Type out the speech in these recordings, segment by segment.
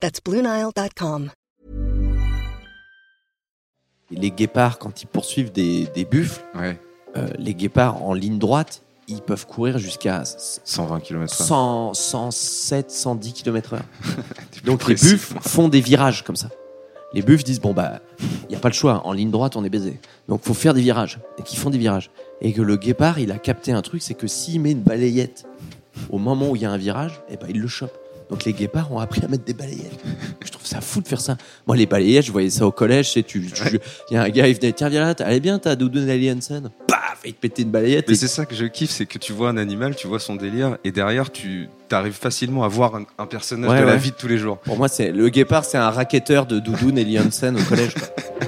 That's BlueNile.com. Les guépards, quand ils poursuivent des, des buffles, Ouais. euh, les guépards en ligne droite, ils peuvent courir jusqu'à 120 km/h. 100, 107, 110 km/h. Donc précis. les buffles font des virages comme ça. Les buffles disent bon bah il y a pas le choix, en ligne droite on est baisé. Donc faut faire des virages et qu'ils font des virages et que le guépard il a capté un truc c'est que s'il met une balayette au moment où il y a un virage, et ben il le chope. Donc les guépards ont appris à mettre des balayettes. Je trouve ça fou de faire ça. Moi les balayettes, je voyais ça au collège, c'est tu tu- il y a un gars il venait tiens viens là, allez bien t'as Doudou Nelly Hansen. Paf, il te pétait une balayette Mais et c'est ça que je kiffe, c'est que tu vois un animal, tu vois son délire, et derrière, tu arrives facilement à voir un, un personnage Ouais, de la vie de tous les jours. Pour moi, c'est le guépard, c'est un racketteur de Doudou Nelly Hansen au collège. quoi.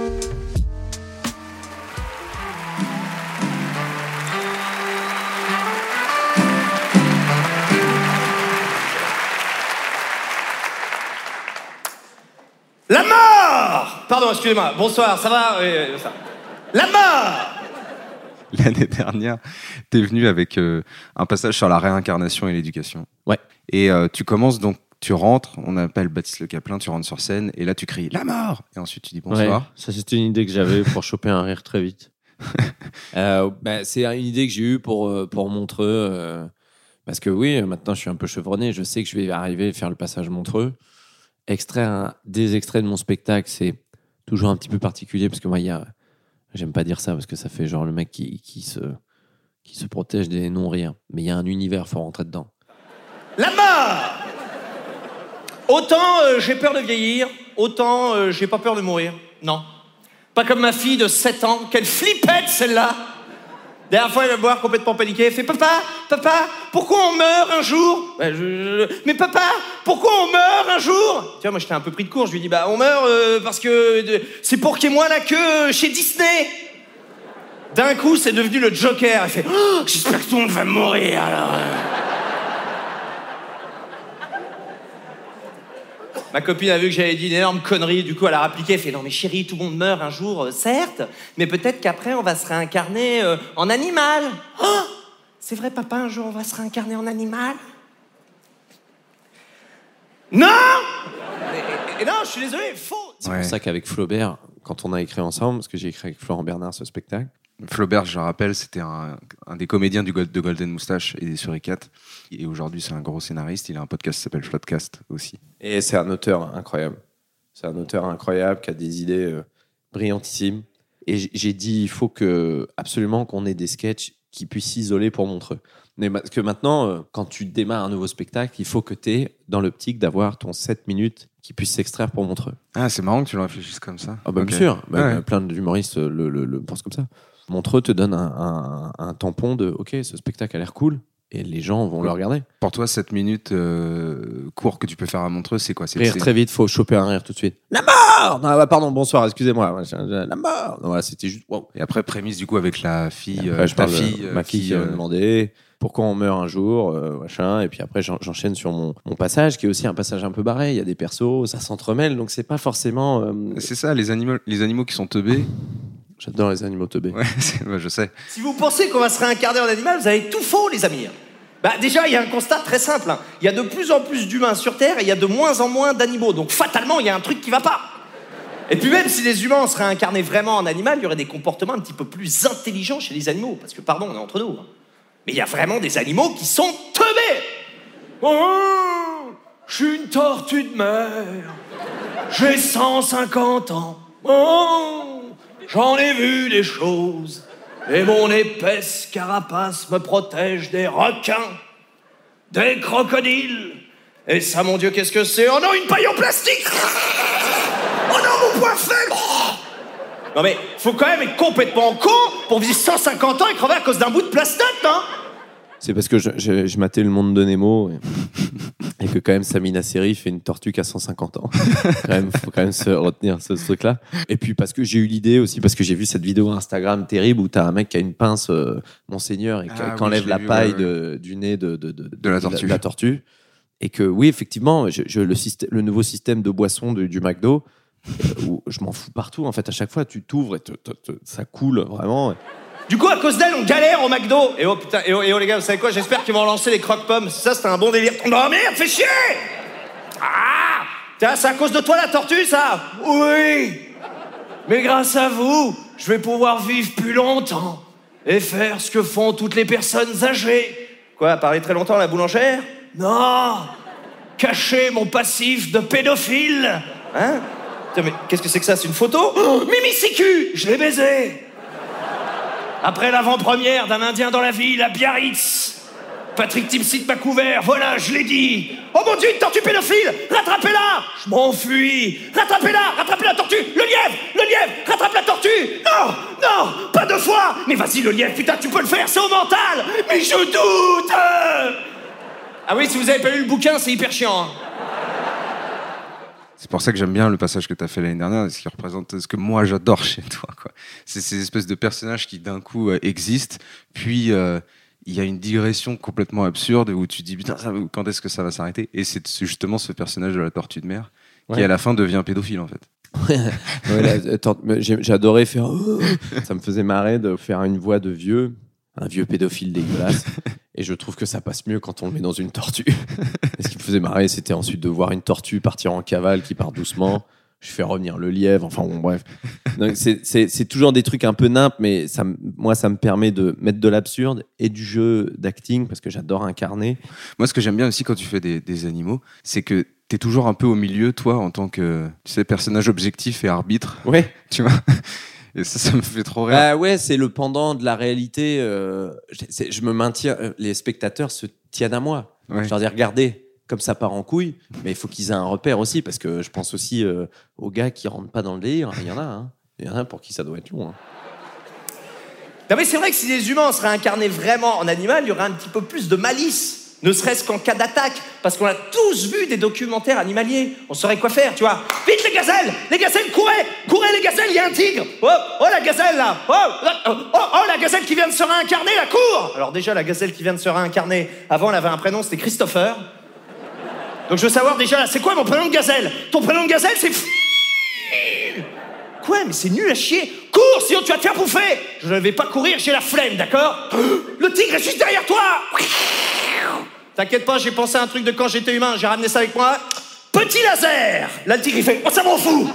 Pardon, excusez-moi. Bonsoir, ça va Oui, oui, ça. La mort L'année dernière, t'es venu avec euh, un passage sur la réincarnation et l'éducation. Ouais. Et euh, tu commences donc, tu rentres, on appelle Baptiste Le Caplin, tu rentres sur scène, et là tu cries la mort Et ensuite tu dis bonsoir. Ouais, ça c'était une idée que j'avais pour choper un rire très vite. Euh, bah, c'est une idée que j'ai eue pour, euh, pour Montreux. euh, parce que oui, maintenant je suis un peu chevronné, je sais que je vais arriver à faire le passage Montreux. Extraire un- des extraits de mon spectacle, c'est toujours un petit peu particulier parce que moi, il y a. J'aime pas dire ça parce que ça fait genre le mec qui, qui, se, qui se protège des non-rires. Mais il y a un univers, faut rentrer dedans. La mort Autant euh, j'ai peur de vieillir, autant euh, j'ai pas peur de mourir. Non. Pas comme ma fille de 7 ans, quelle flippette celle-là Dernière fois, elle va me voir complètement paniquée. Elle fait Papa, papa, pourquoi on meurt un jour? Je- Mais papa, pourquoi on meurt un jour? Tu vois, moi j'étais un peu pris de court. Je lui dis Bah, on meurt euh, parce que euh, c'est pour qu'il y ait moins la queue euh, chez Disney. D'un coup, c'est devenu le Joker. Elle fait Oh, J'espère que tout le monde va mourir alors. Ma copine a vu que j'avais dit une énorme connerie, du coup elle a rappliqué, elle fait non mais chérie, tout le monde meurt un jour, euh, certes, mais peut-être qu'après on va se réincarner euh, en animal. Oh c'est vrai papa, un jour on va se réincarner en animal Non et, et- et non, je suis désolé, faux C'est Ouais. pour ça qu'avec Flaubert, quand on a écrit ensemble, parce que j'ai écrit avec Florent Bernard ce spectacle, Flaubert, je le rappelle, c'était un, un des comédiens du, de Golden Moustache et des Suricates. Et aujourd'hui, c'est un gros scénariste. Il a un podcast qui s'appelle Floodcast aussi. Et c'est un auteur incroyable. C'est un auteur incroyable qui a des idées euh, brillantissimes. Et j'ai dit, il faut que absolument qu'on ait des sketchs qui puissent s'isoler pour Montreux. Mais parce que maintenant, euh, quand tu démarres un nouveau spectacle, il faut que tu aies dans l'optique d'avoir ton 7 minutes qui puisse s'extraire pour Montreux. Ah, c'est marrant que tu le réfléchisses comme ça. Ah bah bien sûr, Bah, Ouais. plein d'humoristes le, le- le pensent comme ça. Montreux te donne un, un- un tampon de OK, ce spectacle a l'air cool et les gens vont le regarder. Pour toi, 7 minutes euh, court que tu peux faire à Montreux, c'est quoi? C'est Rire très vite, faut choper un rire tout de suite. La mort Non, bah, pardon, bonsoir, excusez-moi. La mort Non, voilà, c'était juste. wow. Et après, prémisse du coup avec la fille, Après, euh, je ta fille, euh, ma fille qui euh, m'a demandé pourquoi on meurt un jour, machin. Et puis après, j'en- j'enchaîne sur mon, mon passage, qui est aussi un passage un peu barré. Il y a des persos, ça s'entremêle, donc c'est pas forcément. C'est ça, les animaux, les animaux qui sont teubés J'adore les animaux teubés. Ouais, je sais. Si vous pensez qu'on va se réincarner en animal, vous avez tout faux, les amis. Bah, déjà, il y a un constat très simple. hein. Il y a de plus en plus d'humains sur Terre et il y a de moins en moins d'animaux. Donc, fatalement, il y a un truc qui va pas. Et puis, même si les humains seraient incarnés vraiment en animal, il y aurait des comportements un petit peu plus intelligents chez les animaux. Parce que, pardon, on est entre nous. hein. Mais il y a vraiment des animaux qui sont teubés. Oh, je suis une tortue de mer. J'ai 150 ans. Oh, j'en ai vu des choses. Et mon épaisse carapace me protège des requins, des crocodiles. Et ça, mon Dieu, qu'est-ce que c'est? Oh non, une paille en plastique Oh non, mon poing faible Non mais, faut quand même être complètement con pour vivre 150 ans et crever à cause d'un bout de plastique, non C'est parce que je, je, je matais le monde de Nemo et, et que quand même Samina Seri fait une tortue qui a 150 ans. quand même, faut quand même se retenir ce, ce truc-là. Et puis parce que j'ai eu l'idée aussi, parce que j'ai vu cette vidéo Instagram terrible où t'as un mec qui a une pince euh, Monseigneur et qui Ah enlève la vu, paille De, du nez de, de, la tortue. la tortue. Et que oui, effectivement, je, je- le, système, le nouveau système de boisson du, du McDo, euh, où je m'en fous partout. En fait, à chaque fois, tu t'ouvres et te- te- te- ça coule vraiment. Du coup, à cause d'elle, on galère au McDo. Et oh putain, et oh, et oh, les gars, vous savez quoi? J'espère qu'ils vont lancer les croque-pommes. Ça, c'était un bon délire. Oh merde, fais chier! Ah! Tiens, c'est à cause de toi la tortue, ça? Oui. Mais grâce à vous, je vais pouvoir vivre plus longtemps et faire ce que font toutes les personnes âgées. Quoi, parler très longtemps à la boulangère? Non. Cacher mon passif de pédophile. Hein? Tiens, mais qu'est-ce que c'est que ça? C'est une photo? Oh, Mimi Siku Je l'ai baisé après l'avant-première d'un Indien dans la ville à Biarritz. Patrick Timsit m'a couvert, voilà, je l'ai dit. Oh mon dieu, une tortue pédophile Rattrapez-la Je m'enfuis Rattrapez-la Rattrapez la tortue Le lièvre Le lièvre Rattrape la tortue Non Non Pas deux fois Mais vas-y, le lièvre, putain, tu peux le faire, c'est au mental Mais je doute Ah oui, si vous avez pas lu le bouquin, c'est hyper chiant. hein. C'est pour ça que j'aime bien le passage que tu as fait l'année dernière, ce qui représente ce que moi j'adore chez toi. C'est ces espèces de personnages qui d'un coup euh, existent, puis euh, il y a une digression complètement absurde où tu dis putain, ça, quand est-ce que ça va s'arrêter? Et c'est justement ce personnage de la tortue de mer qui Ouais. à la fin devient pédophile en fait. Ouais, adoré faire. ça me faisait marrer de faire une voix de vieux, un vieux pédophile dégueulasse. Et je trouve que ça passe mieux quand on le met dans une tortue. Et ce qui me faisait marrer, c'était ensuite de voir une tortue partir en cavale qui part doucement. Je fais revenir le lièvre. Enfin bon, bref. C'est toujours des trucs un peu nimpes, mais ça, moi, ça me permet de mettre de l'absurde et du jeu d'acting parce que j'adore incarner. Moi, ce que j'aime bien aussi quand tu fais des, des animaux, c'est que tu es toujours un peu au milieu, toi, en tant que tu sais, personnage objectif et arbitre, Ouais. tu vois? Et ça, ça me fait trop rire. Ah ouais, c'est le pendant de la réalité. euh, je- me maintiens. euh, Les spectateurs se tiennent à moi. Ouais. Je leur dis regardez, comme ça part en couille, mais il faut qu'ils aient un repère aussi parce que je pense aussi euh, aux gars qui rentrent pas dans le délire. Il y en a. hein. Il y en a pour qui ça doit être long. hein. Non mais c'est vrai que si les humains seraient incarnés vraiment en animal, il y aurait un petit peu plus de malice. Ne serait-ce qu'en cas d'attaque, parce qu'on a tous vu des documentaires animaliers. On saurait quoi faire, tu vois. Vite les gazelles! Les gazelles, courez! Courez les gazelles, il y a un tigre! Oh, oh la gazelle là! Oh, oh, oh, oh, la gazelle qui vient de se réincarner, la cour! Alors déjà, la gazelle qui vient de se réincarner, avant elle avait un prénom, c'était Christopher. Donc je veux savoir déjà, c'est quoi mon prénom de gazelle? Ton prénom de gazelle, c'est... Quoi? Mais c'est nul à chier! Cours, sinon tu vas te faire bouffer! Je ne vais pas courir, j'ai la flemme, d'accord? Le tigre est juste derrière toi T'inquiète pas, j'ai pensé à un truc de quand j'étais humain, j'ai ramené ça avec moi. Petit laser Là, tigre, il fait Oh, ça m'en fout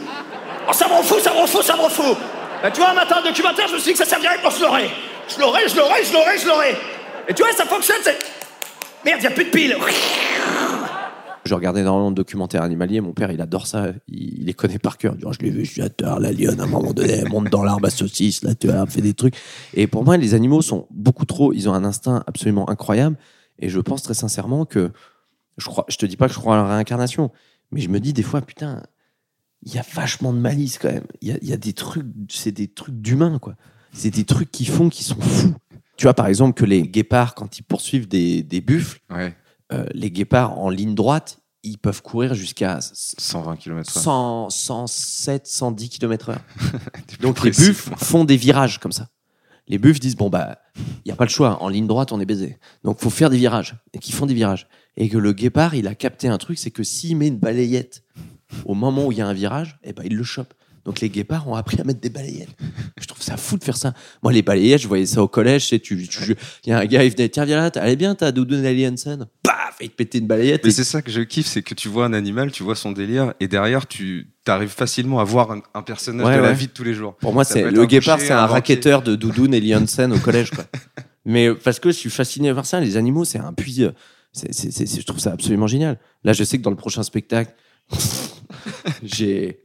Oh, ça m'en fout, ça m'en fout, ça m'en fout Bah, tu vois, un matin, un documentaire, je me suis dit que ça servirait pour se l'aurais. Je l'aurais, je l'aurais, je l'aurais, je l'aurais. Et tu vois, ça fonctionne, c'est. Merde, y a plus de piles Je regardais énormément de documentaires animaliers. Mon père, il adore ça. Il, les connaît par cœur. Oh, je l'ai vu, j'adore la lionne. À un moment donné, elle monte dans l'arbre à saucisse. Là, tu vois, elle fait des trucs. Et pour moi, les animaux sont beaucoup trop. Ils ont un instinct absolument incroyable. Et je pense très sincèrement que je crois. Je te dis pas que je crois à la réincarnation, mais je me dis des fois, putain, il y a vachement de malice quand même. Il y a, il y a des trucs. C'est des trucs d'humains, quoi. C'est des trucs qui font qui sont fous. Tu vois, par exemple, que les guépards, quand ils poursuivent des, des buffles, Ouais, euh, les guépards en ligne droite, ils peuvent courir jusqu'à 120 km. 100, 107, 110 km/h. Donc les buffles font des virages comme ça. Les buffles disent bon bah il y a pas le choix. En ligne droite on est baisé. Donc faut faire des virages et qu'ils font des virages. Et que le guépard il a capté un truc, c'est que s'il met une balayette au moment où il y a un virage, eh ben il le chope. Donc les guépards ont appris à mettre des balayettes. Je trouve ça fou de faire ça. Moi, les balayettes, je voyais ça au collège. Tu, tu, tu- il y a un gars, il venait, tiens, viens là, allez bien, t'as Doudou Aliensen. Paf, et il te pétait une balayette. Mais et- c'est ça que je kiffe, c'est que tu vois un animal, tu vois son délire, et derrière, tu arrives facilement à voir un, un personnage Ouais, de la vie de tous les jours. Pour moi, c'est le un guépard, c'est un, banquier. racketteur de Doudoune et Hansen au collège. Quoi. Mais euh, parce que je suis fasciné par ça, les animaux, c'est un puits. euh, je trouve ça absolument génial. Là, je sais que dans le prochain spectacle, j'ai.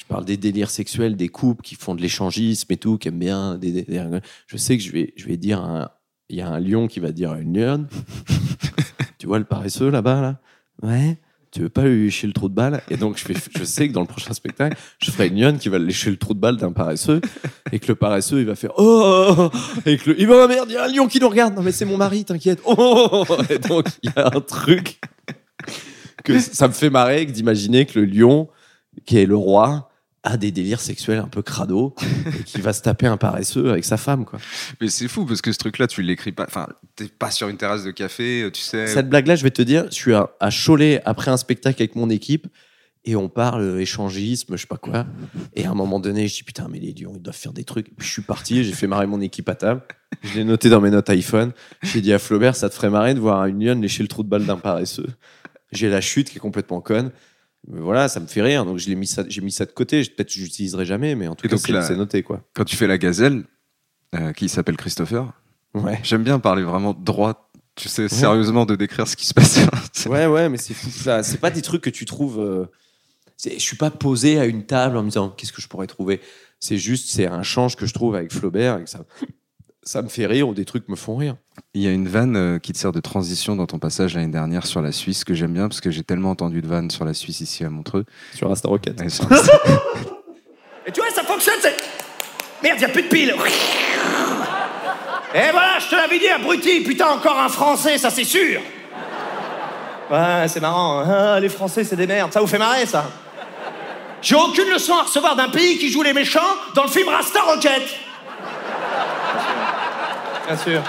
Je parle des délires sexuels, des couples qui font de l'échangisme et tout, qui aiment bien. Des, je sais que je vais, je vais dire un- Il y a un lion qui va dire à une lionne Tu vois le paresseux là-bas, là? Ouais. Tu veux pas lui lécher le trou de balle? Et donc, je, fais, je sais que dans le prochain spectacle, je ferai une lionne qui va lécher le trou de balle d'un paresseux et que le paresseux, il va faire Oh Et que le. Il va, oh, merde, il y a un lion qui nous regarde Non, mais c'est mon mari, t'inquiète Oh. Et donc, il y a un truc que ça me fait marrer d'imaginer que le lion, qui est le roi, a des délires sexuels un peu crado et qui va se taper un paresseux avec sa femme, quoi. Mais c'est fou parce que ce truc-là, tu l'écris pas. Enfin, t'es pas sur une terrasse de café, tu sais. Cette blague-là, je vais te dire, je suis à, à Cholet après un spectacle avec mon équipe et on parle euh, échangisme, je sais pas quoi. Et à un moment donné, je dis putain, mais les lions, ils doivent faire des trucs. Puis je suis parti, j'ai fait marrer mon équipe à table. Je l'ai noté dans mes notes iPhone. J'ai dit à Flaubert, ça te ferait marrer de voir une lionne lécher le trou de balle d'un paresseux. J'ai la chute qui est complètement conne. Mais voilà, ça me fait rire. Donc je l'ai mis ça, j'ai mis ça de côté. Peut-être que j'utiliserai jamais, mais en tout Et cas, c'est noté quoi. Quand tu fais la gazelle, euh, qui s'appelle Christopher, Ouais. j'aime bien parler vraiment droit, tu sais, sérieusement de décrire ce qui se passe. Ouais, ouais, mais c'est fou ça. C'est pas des trucs que tu trouves. euh, Je suis pas posé à une table en me disant qu'est-ce que je pourrais trouver? C'est juste, c'est un change que je trouve avec Flaubert et que ça, ça me fait rire ou des trucs me font rire. Il y a une vanne euh, qui te sert de transition dans ton passage l'année dernière sur la Suisse que j'aime bien parce que j'ai tellement entendu de vannes sur la Suisse ici à Montreux. Sur Insta Rocket. Et sur- Et tu vois, ça fonctionne, c'est. Merde, y a plus de piles. Et voilà, je te l'avais dit, abruti. Putain, encore un Français, ça c'est sûr. Ouais, c'est marrant. hein. Ah, les Français, c'est des merdes. Ça vous fait marrer, ça? J'ai aucune leçon à recevoir d'un pays qui joue les méchants dans le film Rasta Rocket. Bien sûr.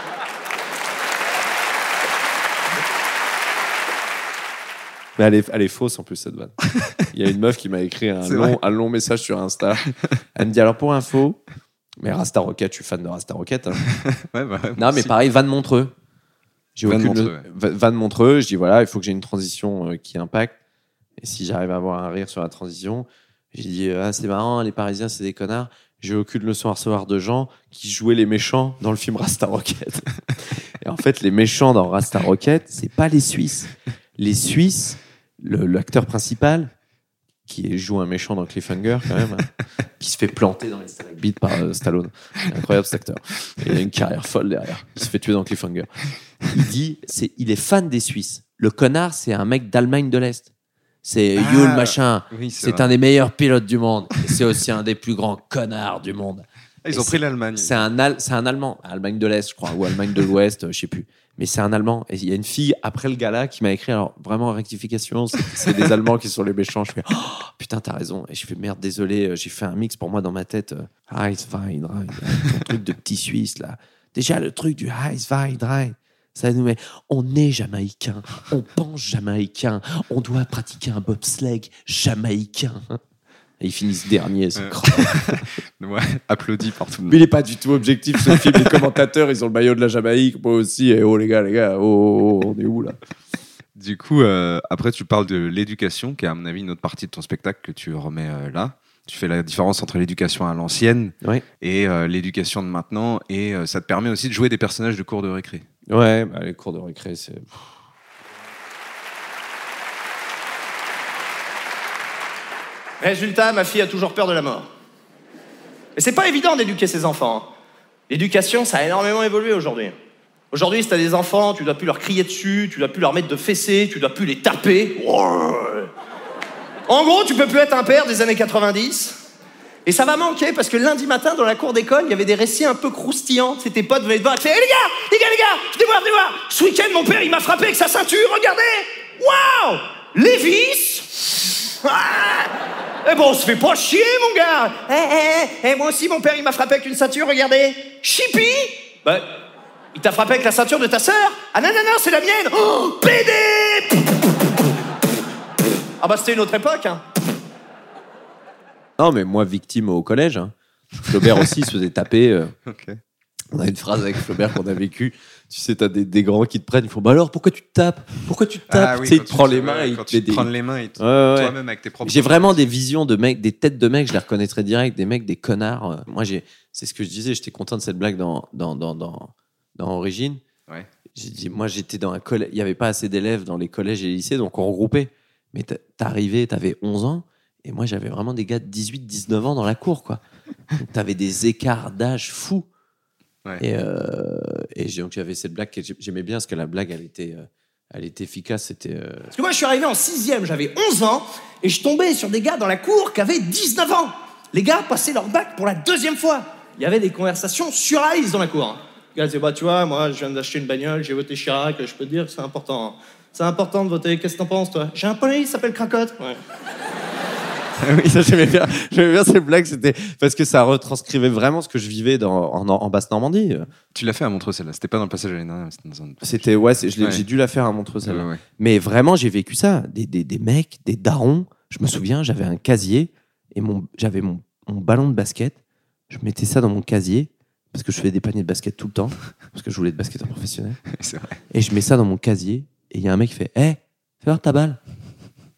Mais elle est, elle est fausse en plus, cette vanne. Il y a une meuf qui m'a écrit un long, vrai un long message sur Insta. Elle me dit alors pour info, mais Rasta Rocket, je suis fan de Rasta Rocket. hein. Ouais, bah, Non, mais aussi. pareil, Van Montreux. J'ai Van aucune- Montreux, ouais. Va- Van Montreux, je dis voilà, il faut que j'ai une transition euh, qui impacte. Et si j'arrive à avoir un rire sur la transition, j'ai dit ah, c'est marrant, les Parisiens, c'est des connards. J'ai aucune leçon à recevoir de gens qui jouaient les méchants dans le film Rasta Rocket. Et en fait, les méchants dans Rasta Rocket, c'est pas les Suisses. Les Suisses, l'acteur principal, qui joue un méchant dans Cliffhanger quand même, hein, qui se fait planter dans les stalagmites par euh, Stallone. Incroyable cet acteur. Il a une carrière folle derrière. Il se fait tuer dans Cliffhanger. Il dit, c'est, il est fan des Suisses. Le connard, c'est un mec d'Allemagne de l'Est. C'est Ah, Yule machin. oui, c'est un des meilleurs pilotes du monde. C'est aussi un des plus grands connards du monde. Ah, Ils Et ont c'est- pris l'Allemagne. C'est un, Al- un Allemand, Allemagne de l'Est, je crois, ou Allemagne de l'Ouest, euh, je sais plus. Mais c'est un Allemand. Et il y a une fille après le gala qui m'a écrit, alors vraiment rectification, c'est, des Allemands qui sont les méchants. Je fais, oh, putain, t'as raison. Et je fais, merde, désolé, euh, j'ai fait un mix pour moi dans ma tête. euh, Eiswein, Rhein, ton truc de petit Suisse, là. Déjà, le truc du Rhein, ça nous met. On est jamaïcain, on pense jamaïcain, on doit pratiquer un bobsleigh jamaïcain. Et ils finissent dernier, c'est Ouais. crevant. Ouais, applaudi par tout le Mais monde. il est pas du tout objectif ce film. Les commentateurs, ils ont le maillot de la Jamaïque, moi aussi. Et oh les gars, les gars, oh, oh, on est où là? Du coup, euh, après, tu parles de l'éducation, qui est à mon avis une autre partie de ton spectacle que tu remets euh, là. Tu fais la différence entre l'éducation à l'ancienne Ouais. et euh, l'éducation de maintenant, et euh, ça te permet aussi de jouer des personnages de cours de récré. Ouais, bah, les cours de récré, c'est. Résultat, ma fille a toujours peur de la mort. Mais c'est pas évident d'éduquer ses enfants. hein. L'éducation, ça a énormément évolué aujourd'hui. Aujourd'hui, si t'as des enfants, tu dois plus leur crier dessus, tu dois plus leur mettre de fessées, tu dois plus les taper. En gros, tu peux plus être un père des années 90. Et ça va manquer parce que lundi matin, dans la cour d'école, il y avait des récits un peu croustillants. Tes potes venaient te voir. Tu Hé, les gars, les gars, les gars, venez voir, venez voir. Ce week-end, mon père, il m'a frappé avec sa ceinture. Regardez. Waouh Lévis. Ah eh bon, on se fait pas chier, mon gars Eh, eh, eh, eh, moi aussi, mon père, il m'a frappé avec une ceinture, regardez Chippy Bah, il t'a frappé avec la ceinture de ta sœur Ah non, non, non, c'est la mienne Oh, PD Ah bah, c'était une autre époque, hein Non, mais moi, victime au collège. hein. Flaubert aussi se faisait taper. euh, Ok. On a une phrase avec Flaubert qu'on a vécue. Tu sais, t'as des, des grands qui te prennent. Ils font Bah alors, pourquoi tu te tapes? Pourquoi tu te tapes? Tu sais, te prend te- les mains et quand te tu met te des. prends les mains et t- Ouais, ouais, ouais. toi-même avec tes propres. J'ai vraiment des visions de mecs, des têtes de mecs, je les reconnaîtrais direct, des mecs, des connards. Euh, Moi, j'ai, c'est ce que je disais, j'étais content de cette blague dans, dans, dans, dans, dans Origine. Ouais. J'ai dit, moi, j'étais dans un collège, il n'y avait pas assez d'élèves dans les collèges et les lycées, donc on regroupait. Mais t'a- t'arrivais, t'avais 11 ans, et moi, j'avais vraiment des gars de 18, 19 ans dans la cour, quoi. Donc, t'avais des écarts d'âge fous. Ouais. Et, euh, et donc, j'avais cette blague que j'ai- j'aimais bien, parce que la blague, elle était, euh, elle était efficace. C'était. euh, Parce que moi, je suis arrivé en sixième, j'avais 11 ans, et je tombais sur des gars dans la cour qui avaient 19 ans. Les gars passaient leur bac pour la deuxième fois. Il y avait des conversations sur Ice dans la cour. Le gars disait, bah, tu vois, moi, je viens d'acheter une bagnole, j'ai voté Chirac, je peux te dire que c'est important. C'est important de voter. Qu'est-ce que t'en penses, toi? J'ai un poney, il s'appelle Cracotte. Ouais. oui, ça j'aimais bien. J'aimais bien ces blagues, c'était parce que ça retranscrivait vraiment ce que je vivais dans, en, en Basse-Normandie. Tu l'as fait à Montreux celle-là. C'était pas dans le passage à l'année c'était dans un. C'était, ouais, j'ai dû la faire à Montreux, celle-là. ouais. Mais vraiment, j'ai vécu ça. Des, des, des mecs, des darons. Je me souviens, j'avais un casier et mon, j'avais mon, mon ballon de basket. Je mettais ça dans mon casier parce que je faisais des paniers de basket tout le temps, parce que je voulais être basketteur professionnel. Vrai. Et je mets ça dans mon casier et il y a un mec qui fait Hé, fais voir ta balle.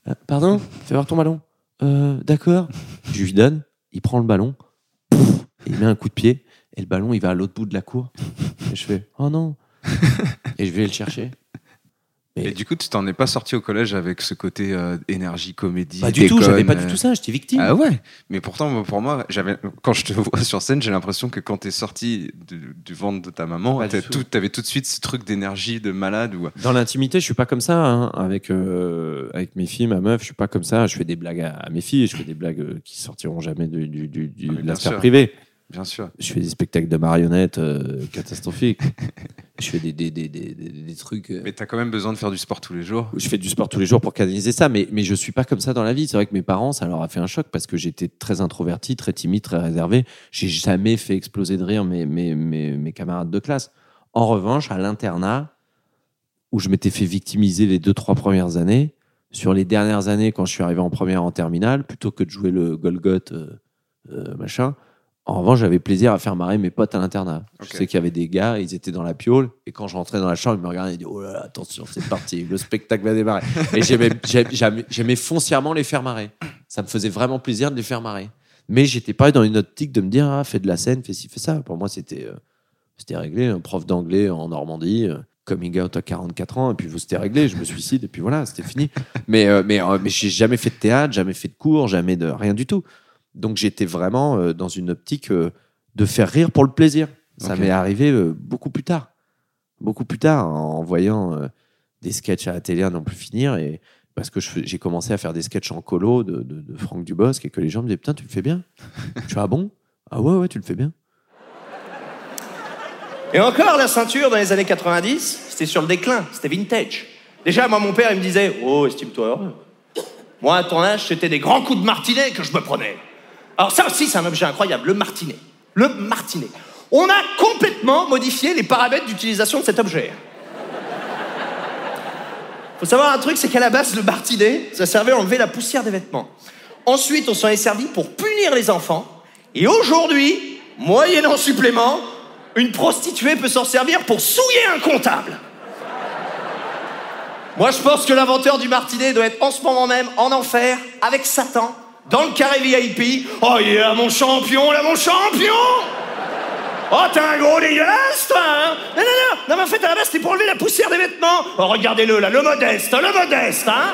Euh, pardon? Fais voir ton ballon. Euh, D'accord. Je lui donne, il prend le ballon, il met un coup de pied et le ballon il va à l'autre bout de la cour. Et je fais Oh non Et je vais le chercher. Et du coup, tu t'en es pas sorti au collège avec ce côté euh, énergie, comédie. Pas du tout, déconne, j'avais pas du tout ça, j'étais victime. Ah ouais, mais pourtant pour moi, j'avais quand je te vois sur scène, j'ai l'impression que quand t'es sorti du, du ventre de ta maman, t'as tout. tout, t'avais tout de suite ce truc d'énergie de malade ou Dans l'intimité, je suis pas comme ça. hein. Avec, euh, avec mes filles, ma meuf, je suis pas comme ça. Je fais des blagues à, à mes filles, je fais des blagues euh, qui sortiront jamais du, du, du, du- Ah, de la sphère sûr. privée. Bien sûr. Je fais des spectacles de marionnettes euh, catastrophiques. je fais des, des, des, des, trucs. euh, Mais t'as quand même besoin de faire du sport tous les jours. je fais du sport tous les jours pour canaliser ça, mais, mais je suis pas comme ça dans la vie. C'est vrai que mes parents, ça leur a fait un choc parce que j'étais très introverti, très timide, très réservé. J'ai jamais fait exploser de rire mes, mes, mes, mes camarades de classe. En revanche, à l'internat, où je m'étais fait victimiser les deux, trois premières années, sur les dernières années, quand je suis arrivé en première en terminale, plutôt que de jouer le Golgoth, euh, machin, en revanche, j'avais plaisir à faire marrer mes potes à l'internat. Ok. Je sais qu'il y avait des gars, ils étaient dans la piole, et quand je rentrais dans la chambre, ils me regardaient et disaient Oh là là, attention, c'est parti, le spectacle va démarrer. Et j'aimais foncièrement les faire marrer. Ça me faisait vraiment plaisir de les faire marrer. Mais j'étais pas dans une optique de me dire Ah, fais de la scène, fais ci, fais ça. Pour moi, c'était, euh, c'était réglé. Un prof d'anglais en Normandie, euh, coming out à 44 ans, et puis vous, c'était réglé, je me suicide, et puis voilà, c'était fini. Mais, euh, mais, euh, mais j'ai jamais fait de théâtre, jamais fait de cours, jamais de rien du tout. Donc j'étais vraiment euh, dans une optique euh, de faire rire pour le plaisir. Ça m'est arrivé euh, beaucoup plus tard. Beaucoup plus tard, en voyant des sketchs à la télé à n'en plus finir. Et parce que fais- j'ai commencé à faire des sketchs en colo de, de, de Franck Dubosc et que les gens me disaient Putain, tu le fais bien. je suis Ah bon? Ah ouais, ouais, tu le fais bien. Et encore, la ceinture dans les années 90, c'était sur le déclin, c'était vintage. Déjà, moi, mon père, il me disait Oh, estime-toi heureux. Moi, à ton âge, c'était des grands coups de martinet que je me prenais. Alors, ça aussi, c'est un objet incroyable, le martinet. Le martinet. On a complètement modifié les paramètres d'utilisation de cet objet. Faut savoir un truc, c'est qu'à la base, le martinet, ça servait à enlever la poussière des vêtements. Ensuite, on s'en est servi pour punir les enfants. Et aujourd'hui, moyennant supplément, une prostituée peut s'en servir pour souiller un comptable. Moi, je pense que l'inventeur du martinet doit être en ce moment même en enfer avec Satan dans le carré VIP. Oh yeah, mon champion, là, mon champion. Oh, t'es un gros dégueulasse, toi, hein. Non, non, non, non, mais en fait, à la base, c'était pour enlever la poussière des vêtements. Oh, regardez-le, là, le modeste, le modeste, hein.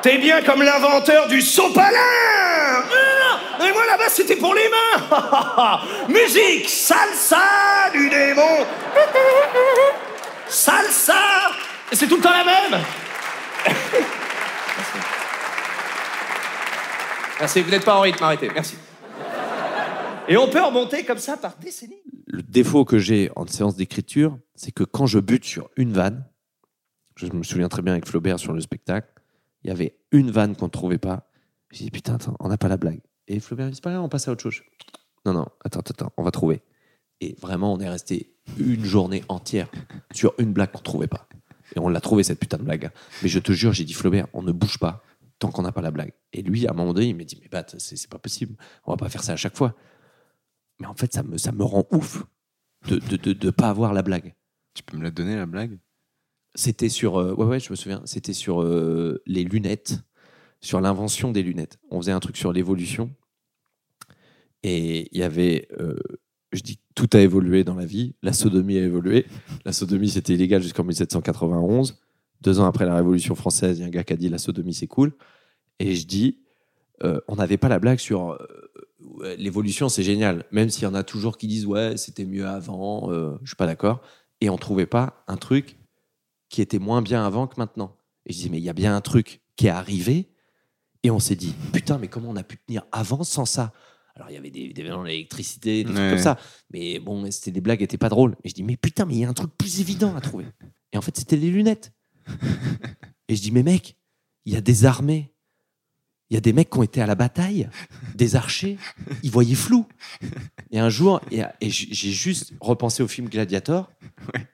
T'es bien comme l'inventeur du sopalin. Non, non, mais moi, là-bas, c'était pour les mains. Musique, salsa du démon. Salsa. C'est tout le temps la même Merci, vous n'êtes pas en rythme, arrêtez, merci. Et on peut remonter comme ça par décennies. Le défaut que j'ai en séance d'écriture, c'est que quand je bute sur une vanne, je me souviens très bien avec Flaubert sur le spectacle, il y avait une vanne qu'on ne trouvait pas. J'ai dit putain, attends, on n'a pas la blague. Et Flaubert, c'est pas grave, on passe à autre chose. Non, non, attends, attends, on va trouver. Et vraiment, on est resté une journée entière sur une blague qu'on trouvait pas. Et on l'a trouvé, cette putain de blague. Mais je te jure, j'ai dit Flaubert, on ne bouge pas. Tant qu'on n'a pas la blague. Et lui, à un moment donné, il m'a dit, mais Bat, c'est pas possible, on va pas faire ça à chaque fois. Mais en fait, ça me, ça me rend ouf de de, de, de pas avoir la blague. Tu peux me la donner, la blague? C'était sur, euh, ouais, ouais, je me souviens, c'était sur euh, les lunettes, sur l'invention des lunettes. On faisait un truc sur l'évolution. Et il y avait, euh, je dis, tout a évolué dans la vie. La sodomie a évolué. La sodomie, c'était illégal jusqu'en 1791. Deux ans après la Révolution française, il y a un gars qui a dit la sodomie, c'est cool. Et je dis, euh, on n'avait pas la blague sur euh, l'évolution, c'est génial. Même s'il y en a toujours qui disent, ouais, c'était mieux avant, euh, je suis pas d'accord. Et on trouvait pas un truc qui était moins bien avant que maintenant. Et je dis, mais il y a bien un truc qui est arrivé. Et on s'est dit, putain, mais comment on a pu tenir avant sans ça? Alors, il y avait des, des événements d'électricité, des trucs comme ça. Mais bon, c'était des blagues étaient pas drôles. Et je dis, mais putain, mais il y a un truc plus évident à trouver. Et en fait, c'était les lunettes. Et je dis, mais mec, il y a des armées. Il y a des mecs qui ont été à la bataille, des archers, ils voyaient flou. Et un jour, et, et j'ai juste repensé au film Gladiator,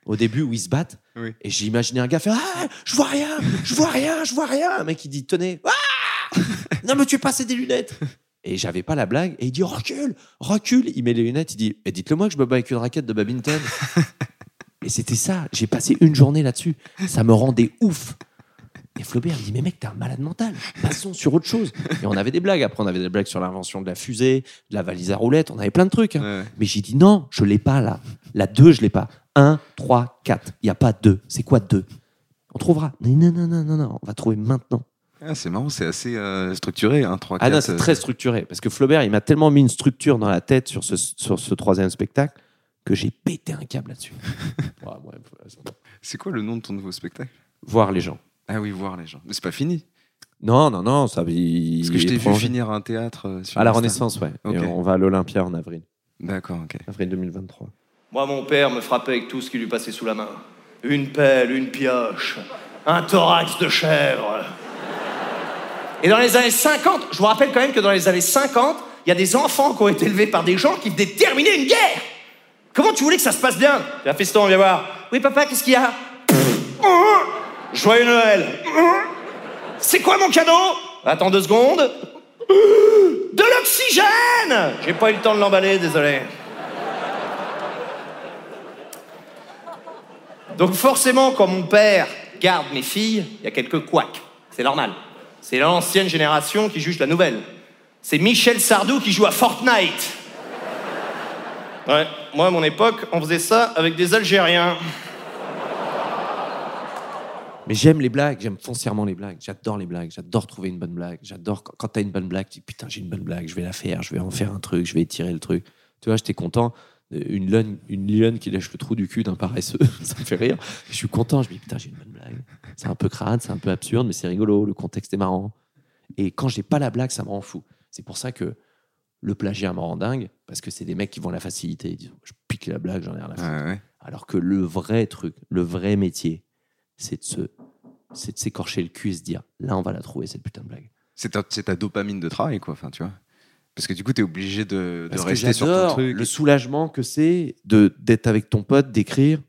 au début où ils se battent, Oui. et j'ai imaginé un gars faire Ah, je vois rien, je vois rien, je vois rien. Un mec qui dit Tenez, ah non, mais tu es passé des lunettes. Et j'avais pas la blague, et il dit Recule, recule. Il met les lunettes, il dit Eh, Dites-le moi que je me bats avec une raquette de badminton. Et c'était ça, j'ai passé une journée là-dessus. Ça me rendait ouf. Et Flaubert il dit Mais mec, t'es un malade mental. Passons sur autre chose. Et on avait des blagues. Après, on avait des blagues sur l'invention de la fusée, de la valise à roulettes. On avait plein de trucs. hein. Ouais. Mais j'ai dit Non, je l'ai pas là. La 2, je l'ai pas. 1, 3, 4. Il n'y a pas 2. C'est quoi 2 On trouvera. Non, non, non, non, non. On va trouver maintenant. Ah, c'est marrant, c'est assez euh, structuré. Hein, 3, Ah non, c'est très structuré. Parce que Flaubert, il m'a tellement mis une structure dans la tête sur ce, sur ce troisième spectacle que j'ai pété un câble là-dessus. Ouais, ouais, ouais. C'est quoi le nom de ton nouveau spectacle? Voir les gens. Ah oui, voir les gens. Mais c'est pas fini? Non, non, non. Ça, il- Parce que je t'ai vu finir un théâtre euh, sur À la. Renaissance, ouais. Et on va à l'Olympia en avril. D'accord, ok. Avril 2023. Moi, mon père me frappait avec tout ce qui lui passait sous la main. Une pelle, une pioche, un thorax de chèvre. Et dans les années 50, je vous rappelle quand même que dans les années 50, il y a des enfants qui ont été élevés par des gens qui venaient terminer une guerre. Comment tu voulais que ça se passe bien Viens, fiston, viens voir. Oui, papa, qu'est-ce qu'il y a Joyeux Noël. C'est quoi mon cadeau Attends deux secondes. De l'oxygène J'ai pas eu le temps de l'emballer, désolé. Donc forcément, quand mon père garde mes filles, il y a quelques couacs. C'est normal. C'est l'ancienne génération qui juge la nouvelle. C'est Michel Sardou qui joue à Fortnite. Ouais, moi à mon époque, on faisait ça avec des Algériens. Mais j'aime les blagues, j'aime foncièrement les blagues. J'adore les blagues, j'adore trouver une bonne blague. J'adore quand, t'as une bonne blague, tu dis putain, j'ai une bonne blague, je vais la faire, je vais en faire un truc, je vais étirer le truc. Tu vois, j'étais content. Euh, Une lionne, une lionne qui lèche le trou du cul d'un paresseux, ça me fait rire. Je suis content, je me dis putain, j'ai une bonne blague. C'est un peu crade, c'est un peu absurde, mais c'est rigolo, le contexte est marrant. Et quand j'ai pas la blague, ça me rend fou. C'est pour ça que le plagiat me rend dingue, parce que c'est des mecs qui vont la facilité. Ils disent, je pique la blague, j'en ai rien à foutre. Ouais, ouais. Alors que le vrai truc, le vrai métier, c'est de se, c'est de s'écorcher le cul et se dire, là, on va la trouver cette putain de blague. C'est ta, ta dopamine de travail, quoi. Enfin, tu vois. Parce que du coup, t'es obligé de, de Parce que rester sur ton truc. le soulagement que c'est de d'être avec ton pote, d'écrire.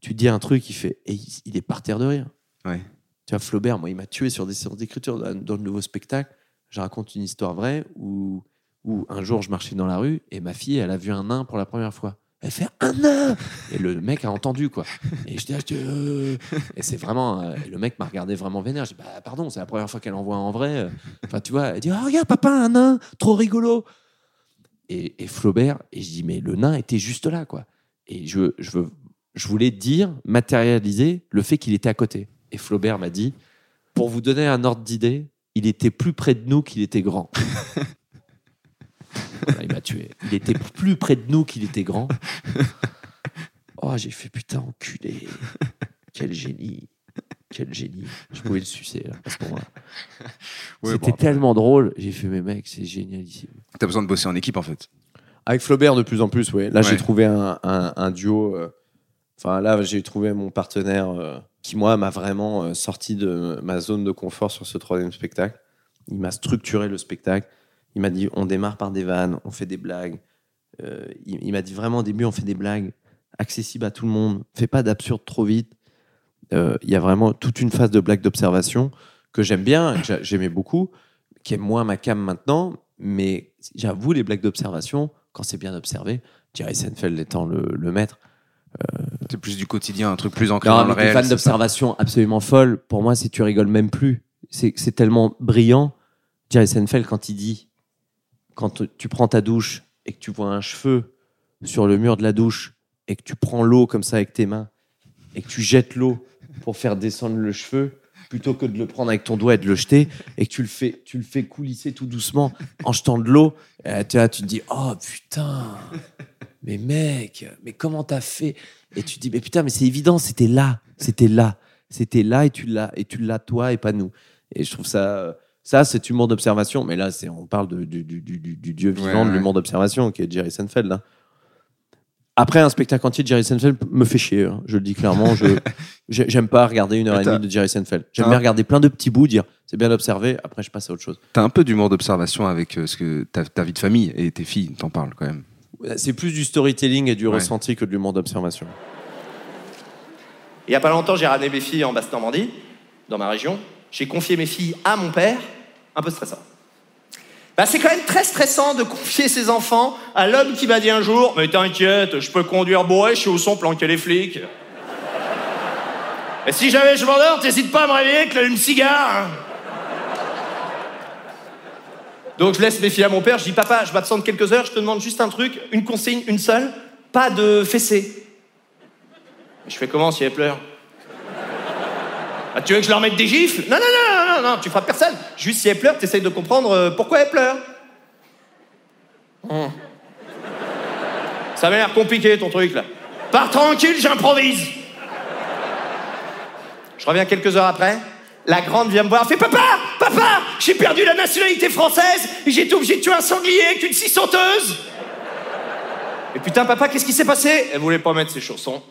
Tu dis un truc, il fait, et il, il est par terre de rire. Ouais. Tu vois, Flaubert, moi, il m'a tué sur des séances d'écriture dans, dans le nouveau spectacle. Je raconte une histoire vraie où, où un jour, je marchais dans la rue et ma fille, elle a vu un nain pour la première fois. Elle fait un nain Et le mec a entendu, quoi. Et je dis, ah, euh. et c'est vraiment. euh, le mec m'a regardé vraiment vénère. Je dis, bah, pardon, c'est la première fois qu'elle en voit en vrai. Enfin, tu vois, elle dit, oh, regarde, papa, un nain, trop rigolo. Et, et Flaubert, et je dis, mais le nain était juste là, quoi. Et je, je, veux, je voulais dire, matérialiser le fait qu'il était à côté. Et Flaubert m'a dit, pour vous donner un ordre d'idée, il était plus près de nous qu'il était grand. Voilà, il m'a tué. Il était plus près de nous qu'il était grand. Oh, j'ai fait putain, enculé. Quel génie. Quel génie. Je pouvais le sucer là, à ce moment-là. Ouais, C'était bon, tellement drôle. J'ai fait, mais mec, c'est génialissime. T'as besoin de bosser en équipe, en fait. Avec Flaubert, de plus en plus, oui. Là, Ouais. j'ai trouvé un, un- un duo. euh, Enfin, là, j'ai trouvé mon partenaire euh, qui, moi, m'a vraiment euh, sorti de ma zone de confort sur ce troisième spectacle. Il m'a structuré le spectacle. Il m'a dit on démarre par des vannes, on fait des blagues. Euh, il il m'a dit vraiment au début on fait des blagues accessibles à tout le monde. Fais pas d'absurde trop vite. Euh, Il y a vraiment toute une phase de blagues d'observation que j'aime bien, que j'a- j'aimais beaucoup, qui est moins ma cam maintenant, mais j'avoue, les blagues d'observation, quand c'est bien observé, Jerry Seinfeld étant le, le maître. C'est plus du quotidien, un truc plus ancré dans le réel. ça d'observation absolument folles, pour moi, c'est tu rigoles même plus. C'est tellement brillant. Jerry Seinfeld, quand il dit, quand tu prends ta douche et que tu vois un cheveu sur le mur de la douche et que tu prends l'eau comme ça avec tes mains et que tu jettes l'eau pour faire descendre le cheveu plutôt que de le prendre avec ton doigt et de le jeter et que tu le fais, tu le fais coulisser tout doucement en jetant de l'eau, euh, tu, tu te dis oh putain, mais mec, mais comment t'as fait? Et tu te dis mais putain, mais c'est évident, c'était là, c'était là, c'était là et tu l'as et tu l'as toi et pas nous. Et je trouve ça, euh, ça c'est humour d'observation, mais là c'est on parle de- du, du- du- du- du dieu vivant Ouais, de ouais. l'humour d'observation qui est Jerry Seinfeld. Après, un spectacle entier de Jerry Seinfeld me fait chier. hein. Je le dis clairement. Je j'ai- j'aime pas regarder une heure et demie de Jerry Seinfeld. J'aime bien regarder plein de petits bouts, dire c'est bien observé. Après, je passe à autre chose. T'as un peu d'humour d'observation avec euh, ce que ta, ta vie de famille et tes filles t'en parlent quand même. C'est plus du storytelling et du Ouais. ressenti que de l'humour d'observation. Il y a pas longtemps, j'ai ramené mes filles en Basse-Normandie, dans ma région. J'ai confié mes filles à mon père, un peu stressant. Bah, c'est quand même très stressant de confier ses enfants à l'homme qui m'a dit un jour Mais t'inquiète, je peux conduire bourré, je suis au son planquer les flics. Et si jamais je m'endors, t'hésites pas à me réveiller avec l'allume-cigare. hein. Donc je laisse mes filles à mon père, je dis Papa, je m'absente quelques heures, je te demande juste un truc, une consigne, une seule, pas de fessée. Je fais comment si elle pleure? Ah, Tu veux que je leur mette des gifles? Non, non, non, non, non, tu frappes personne. Juste si elle pleure, t'essayes de comprendre euh, pourquoi elle pleure. Hum. Ça m'a l'air compliqué ton truc là. Pars tranquille, j'improvise. Je reviens quelques heures après. La grande vient me voir, fait Papa, papa, j'ai perdu la nationalité française et j'ai été obligé de tuer un sanglier une scie sauteuse. Et putain, papa, qu'est-ce qui s'est passé? Elle voulait pas mettre ses chaussons.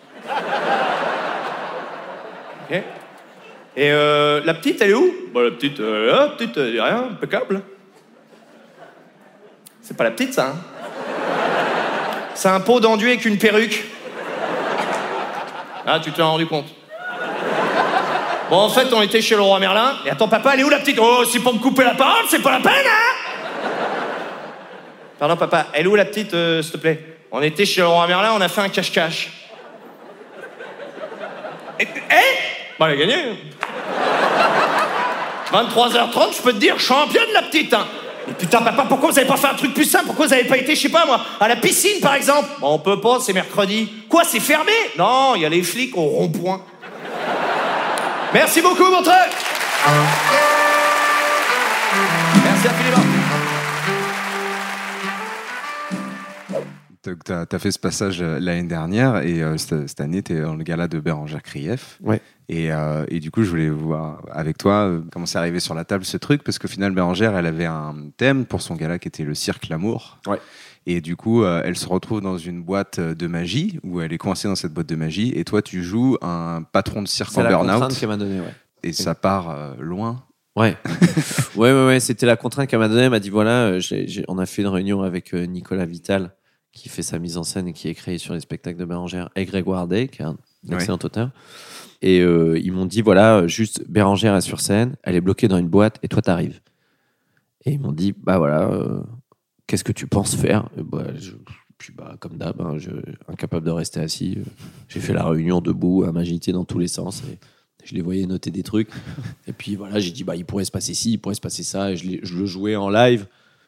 Et euh, la petite, elle est où? Bah, la petite, euh, ah, petite, elle rien, impeccable. C'est pas la petite, ça. hein C'est un pot d'enduit avec une perruque. Ah, tu t'en es rendu compte. Bon, en fait, on était chez le roi Merlin. Et attends, papa, elle est où la petite? Oh, c'est pour me couper la parole, c'est pas la peine, hein Pardon, papa, elle est où la petite, euh, s'il te plaît? On était chez le roi Merlin, on a fait un cache-cache. Eh, eh Bah, elle a gagné. 23h30, je peux te dire, championne la petite. Hein. Mais putain, papa, pourquoi vous avez pas fait un truc plus simple? Pourquoi vous avez pas été, je sais pas moi, à la piscine par exemple? Bon, On peut pas, c'est mercredi. Quoi, c'est fermé? Non, il y a les flics au rond-point. Merci beaucoup, Montreux Merci infiniment. Donc, T'as as fait ce passage euh, l'année dernière et euh, cette, cette année, tu es dans le gala de Bérangère Krief. Ouais. Et, euh, et du coup, je voulais voir avec toi euh, comment c'est arrivé sur la table ce truc, parce qu'au final, Bérangère, elle avait un thème pour son gala qui était le cirque L'amour. Ouais. Et du coup, euh, elle se retrouve dans une boîte de magie, où elle est coincée dans cette boîte de magie, et toi, tu joues un patron de cirque C'est en la contrainte burn-out, qu'elle m'a donnée, ouais. et ça part euh, loin. Ouais. ouais, ouais, ouais, c'était la contrainte qu'elle m'a donnée. Elle m'a dit voilà, on a fait une réunion avec Nicolas Vital, qui fait sa mise en scène et qui est créé sur les spectacles de Bérangère, et Grégoire Day, qui est un Ouais. excellent auteur. Et euh, ils m'ont dit voilà, juste Bérangère est sur scène, elle est bloquée dans une boîte, et toi t'arrives. Et ils m'ont dit bah voilà, euh, qu'est-ce que tu penses faire? Bah, Puis bah, comme d'hab, hein, incapable de rester assis, euh, j'ai fait la réunion debout, à m'agiter dans tous les sens. Et, je les voyais noter des trucs. Et puis voilà, j'ai dit, bah, il pourrait se passer ci, il pourrait se passer ça. Et je, je le jouais en live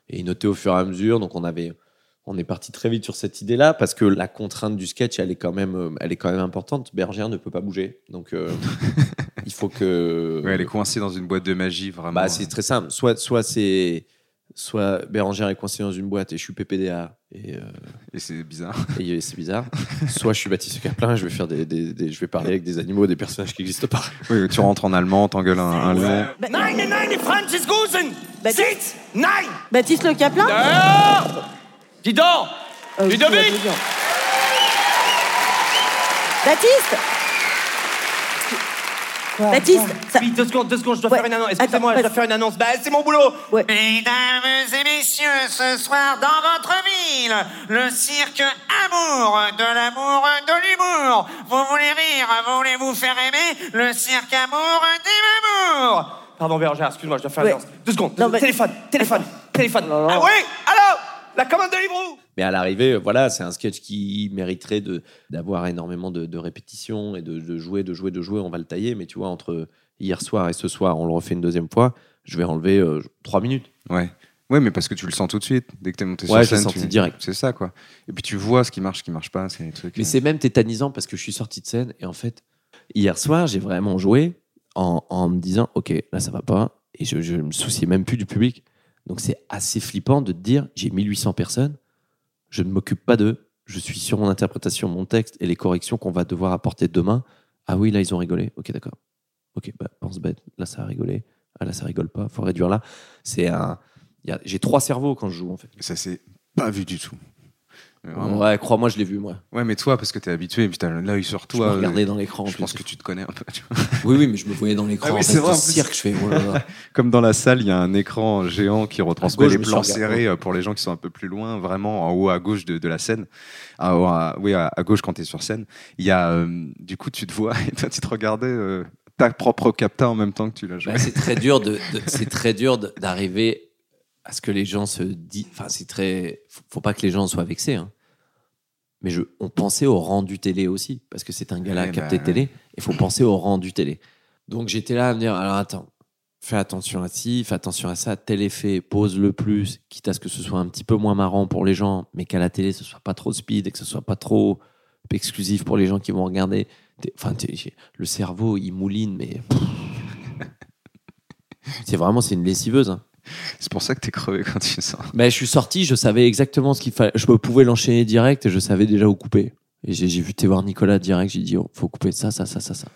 et il notait au fur et à mesure. Donc on avait. On est parti très vite sur cette idée-là parce que la contrainte du sketch, elle est quand même, euh, elle est quand même importante. Bergère ne peut pas bouger, donc euh, il faut que. Ouais, elle est coincée dans une boîte de magie, vraiment. Bah, c'est très simple. Soit, soit c'est, soit Bérangère est coincée dans une boîte et je suis PPDA et, euh, Et c'est bizarre. et c'est bizarre. soit je suis Baptiste Caplin, et je vais faire des, des- des- je vais parler avec des animaux, des personnages qui n'existent pas. Oui, tu rentres en allemand, t'engueules un, un lion. Nein, nein, nein, Franzisgusen Sit Nein Baptiste Le Caplin? Dis donc Euh, Ludovic. Baptiste Quoi Baptiste, ça- Oui, deux secondes, deux secondes, je dois Ouais. faire une annonce. Excusez-moi, je dois faire une annonce. Bah, c'est mon boulot Ouais. Mesdames et messieurs, ce soir dans votre ville, le cirque Amour, de l'amour, de l'humour. Vous voulez rire, voulez vous faire aimer, le cirque Amour des Mamours? pardon, Bérangère, excuse-moi, je dois faire Ouais. une danse. Deux secondes. Non, mais- Téléphone, téléphone, téléphone. Ah oui Allô La commande de Librou Mais à l'arrivée, euh, voilà, c'est un sketch qui mériterait de d'avoir énormément de, de répétitions et de, de jouer, de jouer, de jouer. On va le tailler, mais tu vois, entre hier soir et ce soir, on le refait une deuxième fois. Je vais enlever euh, trois minutes. Ouais. Ouais, mais parce que tu le sens tout de suite. Dès que t'es monté Ouais, sur scène, senti tu- direct. C'est ça, quoi. Et puis tu vois ce qui marche, ce qui marche pas. C'est les trucs. Mais euh, c'est même tétanisant parce que je suis sorti de scène et en fait, hier soir, j'ai vraiment joué en, en me disant, ok, là ça va pas, et je, je me souciais même plus du public. Donc c'est assez flippant de te dire, j'ai 1800 personnes, je ne m'occupe pas d'eux, je suis sur mon interprétation, mon texte et les corrections qu'on va devoir apporter demain. Ah oui, là ils ont rigolé, ok d'accord. Ok, bah pense bête, là ça a rigolé, ah là ça rigole pas, faut réduire là. C'est un, j'ai trois cerveaux quand je joue en fait. Ça s'est pas vu du tout. Vraiment. Ouais, crois-moi, je l'ai vu moi. Ouais, mais toi, parce que t'es habitué, et puis t'as l'œil sur Je toi. me regardais euh, dans l'écran. Je pense que tu te connais un peu. tu vois. Oui, oui, mais je me voyais dans l'écran. Ah c'est vrai, cirque, je fais. oh là là. Comme dans la salle, il y a un écran géant qui retransmet gauche, les je plans serrés euh, pour les gens qui sont un peu plus loin, vraiment en haut à gauche de, de la scène. Ah, ouais, à- oui, à, à gauche quand tu es sur scène. Il y a, euh, du coup, tu te vois et toi, tu te regardais euh, ta propre capta en même temps que tu l'as joué. Bah, c'est très dur de, de- c'est très dur de- d'arriver à ce que les gens se disent. Enfin, c'est très. Faut, faut pas que les gens soient vexés. hein. Mais je, on pensait au rendu télé aussi, parce que c'est un gala Ouais, à capter bah, télé. Il faut penser au rendu télé. Donc j'étais là à me dire alors attends, fais attention à ci, fais attention à ça, tel effet, pose le plus, quitte à ce que ce soit un petit peu moins marrant pour les gens, mais qu'à la télé ce soit pas trop speed et que ce soit pas trop exclusif pour les gens qui vont regarder. Enfin, le cerveau il mouline, mais c'est vraiment c'est une lessiveuse. hein. C'est pour ça que t'es crevé quand tu sors. Mais je suis sorti, je savais exactement ce qu'il fallait. Je pouvais l'enchaîner direct et je savais déjà où couper. Et j'ai vu voir Nicolas direct, j'ai dit oh, faut couper ça, ça, ça, ça, ça.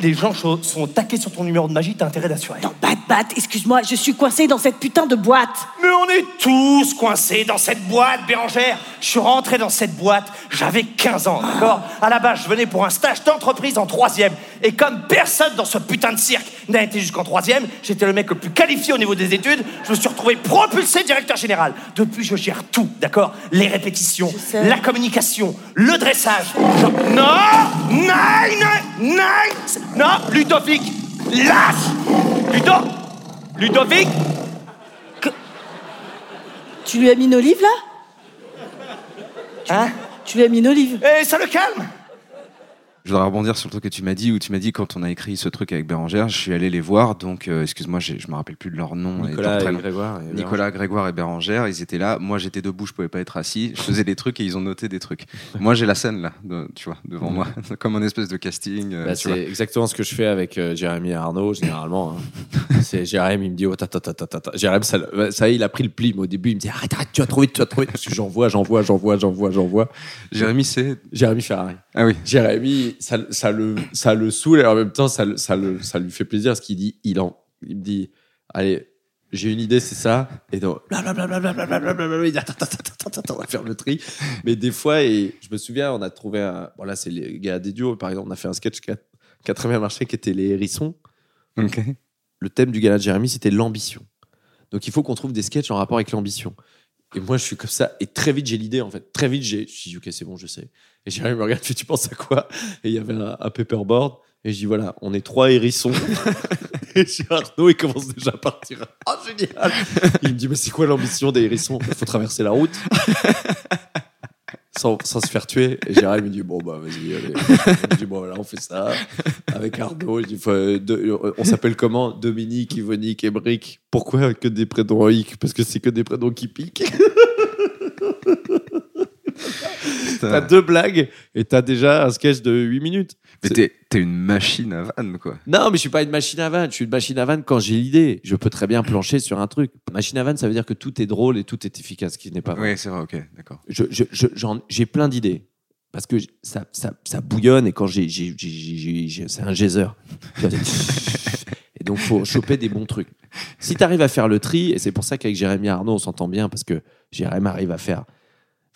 Les gens sont taqués sur ton numéro de magie, t'as intérêt d'assurer. Non, Bat Bat, excuse-moi, je suis coincée dans cette putain de boîte. Mais on est tous coincés dans cette boîte, Bérangère. Je suis rentré dans cette boîte, j'avais 15 ans, d'accord? À la base, je venais pour un stage d'entreprise en troisième. Et comme personne dans ce putain de cirque n'a été jusqu'en troisième, j'étais le mec le plus qualifié au niveau des études, je me suis retrouvé propulsé directeur général. Depuis, je gère tout, d'accord? Les répétitions, la communication, le dressage. Je- Non Nine Nine Non, Ludovic Lâche. Ludo Ludovic. Tu lui as mis une olive là? Hein? Tu lui as mis une olive. Et ça le calme Je voudrais rebondir sur le truc que tu m'as dit, où tu m'as dit quand on a écrit ce truc avec Bérangère, je suis allé les voir, donc euh, excuse-moi, je me rappelle plus de leur nom. et prénom. Grégoire. Nicolas, Grégoire et Bérangère, ils étaient là. Moi, j'étais debout, je pouvais pas être assis. Je faisais des trucs et ils ont noté des trucs. Moi, j'ai la scène là, de- tu vois, devant moi, comme un espèce de casting. euh, Bah, vois. c'est exactement ce que je fais avec euh, Jérémy et Arnaud, généralement. hein. c'est Jérémy, il me dit, oh, ta, ta, ta, ta. Jérémy, ça, ça y est, il a pris le pli. mais Au début, il me dit, arrête, arrête, tu vas trop vite, tu vas trop vite. Parce que j'envoie, j'envoie, j'envoie, j'envoie, j'envoie. Jérémy, c'est. Jérémy Ferrari. Ah oui. Jérémy, ça, ça, le, ça le saoule et en même temps, ça, ça, le, ça lui fait plaisir parce qu'il dit, il, en, il me dit, allez, j'ai une idée, c'est ça. Et donc, blablabla, blablabla, il dit, attends, attends, attends, attends, attends, on va faire le tri. Mais des fois, et je me souviens, on a trouvé un. Bon, là, c'est les gars des duos, par exemple, on a fait un sketch qui a, qui a très bien marché, qui était les hérissons. Ok. Le thème du gala de Jérémy, c'était l'ambition. Donc, il faut qu'on trouve des sketchs en rapport avec l'ambition. Et moi, je suis comme ça. Et très vite, j'ai l'idée, en fait. Très vite, j'ai, je dis, OK, c'est bon, je sais. Et Jérémy me regarde, tu penses à quoi? Et il y avait un, un paperboard. Et je dis, voilà, on est trois hérissons. et j'ai Arnaud, il commence déjà à partir. Oh, génial Il me dit, mais c'est quoi l'ambition des hérissons? Il faut traverser la route. Sans, se faire tuer. Et Gérald me dit, bon, bah, vas-y, allez. Je dis, bon, là, on fait ça. Avec Arnaud, on s'appelle comment? Dominique, Yvonique et. Pourquoi que des prénoms Ic Parce que c'est que des prénoms qui piquent. T'as deux blagues et t'as déjà un sketch de 8 minutes. Mais t'es une machine à vanne, quoi. Non, mais je suis pas une machine à vanne. Je suis une machine à vanne quand j'ai l'idée. Je peux très bien plancher sur un truc. Machine à vanne, ça veut dire que tout est drôle et tout est efficace, ce qui n'est pas vrai. Oui, c'est vrai, ok, d'accord. Je- je- je- j'en- J'ai plein d'idées. Parce que ça, ça, ça bouillonne et quand j'ai- C'est un geyser. et donc, faut choper des bons trucs. Si tu arrives à faire le tri, et c'est pour ça qu'avec Jérémy Arnaud, on s'entend bien, parce que Jérémy arrive à faire.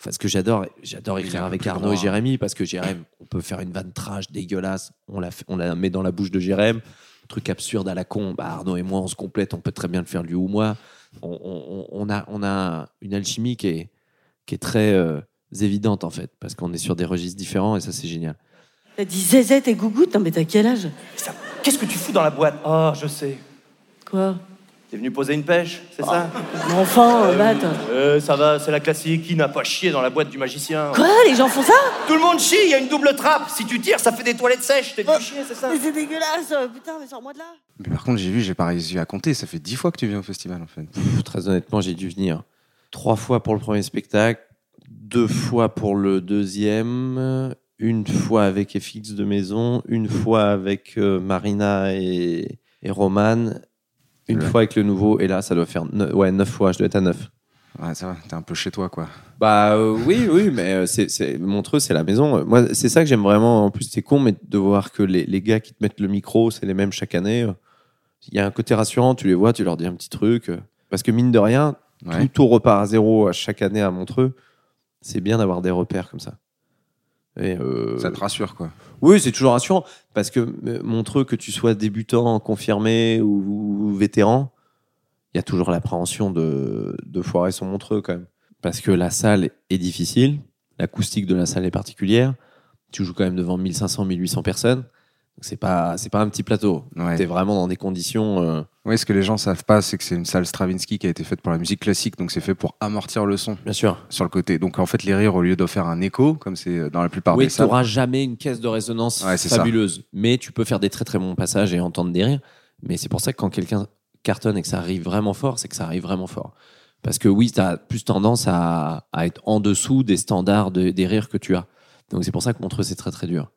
Enfin, ce que j'adore, j'adore écrire avec Arnaud et. Jérémy, parce que Jérémy, on peut faire une vanne trash dégueulasse, on la, fait- on la met dans la bouche de Jérémy, truc absurde à la con, bah, Arnaud et moi, on se complète, on peut très bien le faire lui ou moi. On, on- on a, on a une alchimie qui est, qui est très euh, évidente, en fait, parce qu'on est sur des registres différents, et ça, c'est génial. T'as dit zézette et gougoute Non mais t'as quel âge? Ça, Qu'est-ce que tu fous dans la boîte? Oh, je sais. Quoi? T'es venu poser une pêche, c'est ça Mais Enfin, euh, Bat. Euh, ça va, c'est la classique. Qui n'a pas chié dans la boîte du magicien Quoi Les gens font ça Tout le monde chie, il y a une double trappe. Si tu tires, ça fait des toilettes sèches. T'es venu chier, c'est ça Mais c'est dégueulasse euh, Putain, mais sors-moi de là Mais par contre, j'ai vu, j'ai pas réussi à compter. Ça fait dix fois que tu viens au festival en fait. Pff, Très honnêtement, j'ai dû venir trois fois pour le premier spectacle, deux fois pour le deuxième, une fois avec FX de maison, une fois avec euh, Marina et, et Roman, une Ouais. fois avec le nouveau, et là, ça doit faire ne- ouais, neuf fois, je dois être à neuf. Ouais, ça va, t'es un peu chez toi quoi. Bah euh, oui, oui, mais euh, c'est, Montreux, c'est la maison. Moi, c'est ça que j'aime vraiment. En plus, c'est con, mais de voir que les, les gars qui te mettent le micro, c'est les mêmes chaque année. euh, Il y a un côté rassurant, tu les vois, tu leur dis un petit truc. Parce que mine de rien, Ouais. tout, tout repart à zéro à chaque année à Montreux. C'est bien d'avoir des repères comme ça. Et, euh, Ça te rassure quoi. Oui, c'est toujours rassurant. Parce que euh, Montreux, que tu sois débutant, confirmé ou, vétéran, il y a toujours l'appréhension de, de foirer son Montreux quand même. Parce que la salle est difficile, l'acoustique de la salle est particulière. Tu joues quand même devant 1500, 1800 personnes. C'est pas, c'est pas un petit plateau. Ouais. Tu es vraiment dans des conditions. euh, Ouais, ce que les gens savent pas, c'est que c'est une salle Stravinsky qui a été faite pour la musique classique, donc c'est fait pour amortir le son bien sûr. sur le côté. Donc en fait, les rires, au lieu de faire un écho, comme c'est dans la plupart Oui, des tu salles, n'auras jamais une caisse de résonance Ouais, c'est ça. fabuleuse. Mais tu peux faire des très très bons passages et entendre des rires. Mais c'est pour ça que quand quelqu'un cartonne et que ça arrive vraiment fort, c'est que ça arrive vraiment fort. Parce que oui, tu as plus tendance à, à être en dessous des standards de- des rires que tu as. Donc c'est pour ça que Montreux, c'est très très dur.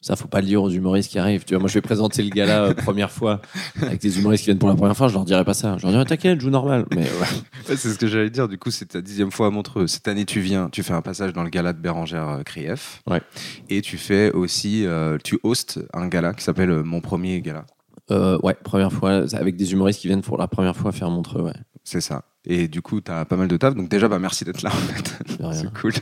Ça, faut pas le dire aux humoristes qui arrivent. Tu vois, moi, je vais présenter le gala euh, première fois avec des humoristes qui viennent pour la première fois. Je leur dirai pas ça. Je leur dirai t'inquiète, joue normal. Mais ouais. Ouais, c'est ce que j'allais dire. Du coup, c'est ta dixième fois à Montreux. Cette année, tu viens, tu fais un passage dans le gala de Bérangère euh, Krief. Ouais. Et tu fais aussi, euh, tu hostes un gala qui s'appelle euh, Mon Premier Gala. Euh, ouais, première fois avec des humoristes qui viennent pour la première fois faire Montreux. Ouais. C'est ça. Et du coup, tu as pas mal de taf. Donc déjà, bah, merci d'être là. En fait. C'est cool.